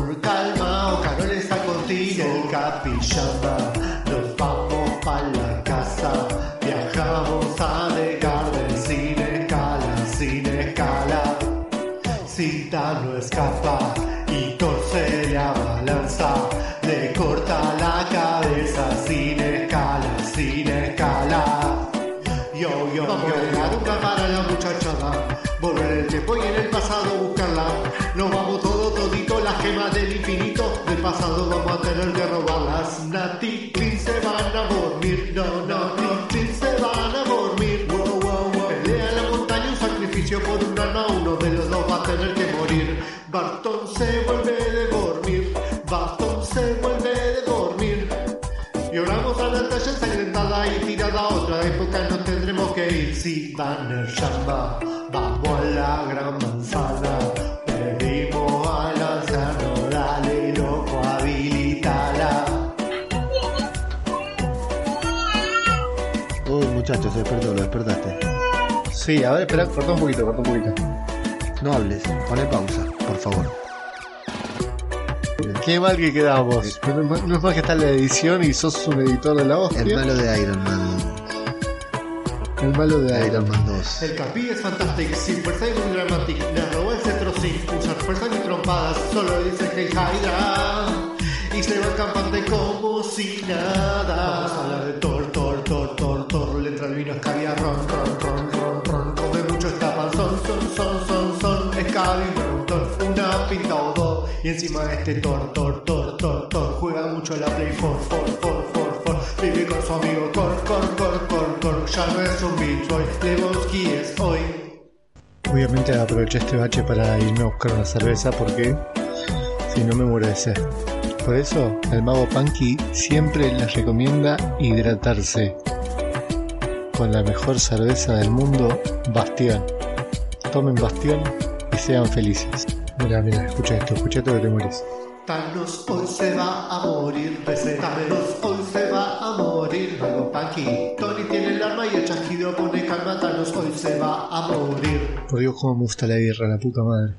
Pasado vamos a tener que robarlas. Nati, Clean se van a dormir. No, no, no, Clean se van a dormir. Wow, wow, wow. Pelea en la montaña, un sacrificio por un alma. Uno de los dos va a tener que morir. Barton se vuelve de dormir. Barton se vuelve de dormir. Lloramos a Natalia ensangrentada y tirada a otra época nos tendremos que ir. Si Banner llama, vamos a la gran manzana. Se despertó, lo despertaste. Sí, a ver, espera, corta un poquito, corta un poquito. No hables, poné pausa, por favor. Qué mal que quedamos. No, es más que está en la edición y sos un editor de la hostia. El malo de Iron Man. El malo de Iron Man 2. El capi es fantástico, sin fuerza y muy dramático. Le robó el cetro sin usar fuerza ni trompadas. Solo dice que Hydra. Y se va campante como si nada. Vamos a hablar de Thor, Thor, Thor, Thor, Entra el vino escabia, ron, ron, ron, ron, ron. Come mucho esta panzón, son, son, son, son. Escabia, ron, Thor. Una pinta o dos. Y encima este Thor, Thor, Thor, Thor, Thor. Juega mucho la Play 4, 4, 4, 4, 4. Vive con su amigo Cor, Cor, Cor, Cor, Cor. Ya no es un Beach Boy. Lebowski es hoy. Obviamente aproveché este bache para irme a buscar una cerveza porque si no me muero de sed. Por eso el mago Punky siempre les recomienda hidratarse con la mejor cerveza del mundo, Bastión. Tomen Bastión y sean felices. Mira, mira, escucha esto, escucha esto que te mueres. Thanos hoy se va a morir, PC. Thanos hoy se va a morir. Luego Panky. Tony tiene el arma y el chasquido pone calma. Thanos hoy se va a morir. Por Dios, cómo me gusta la guerra, la puta madre.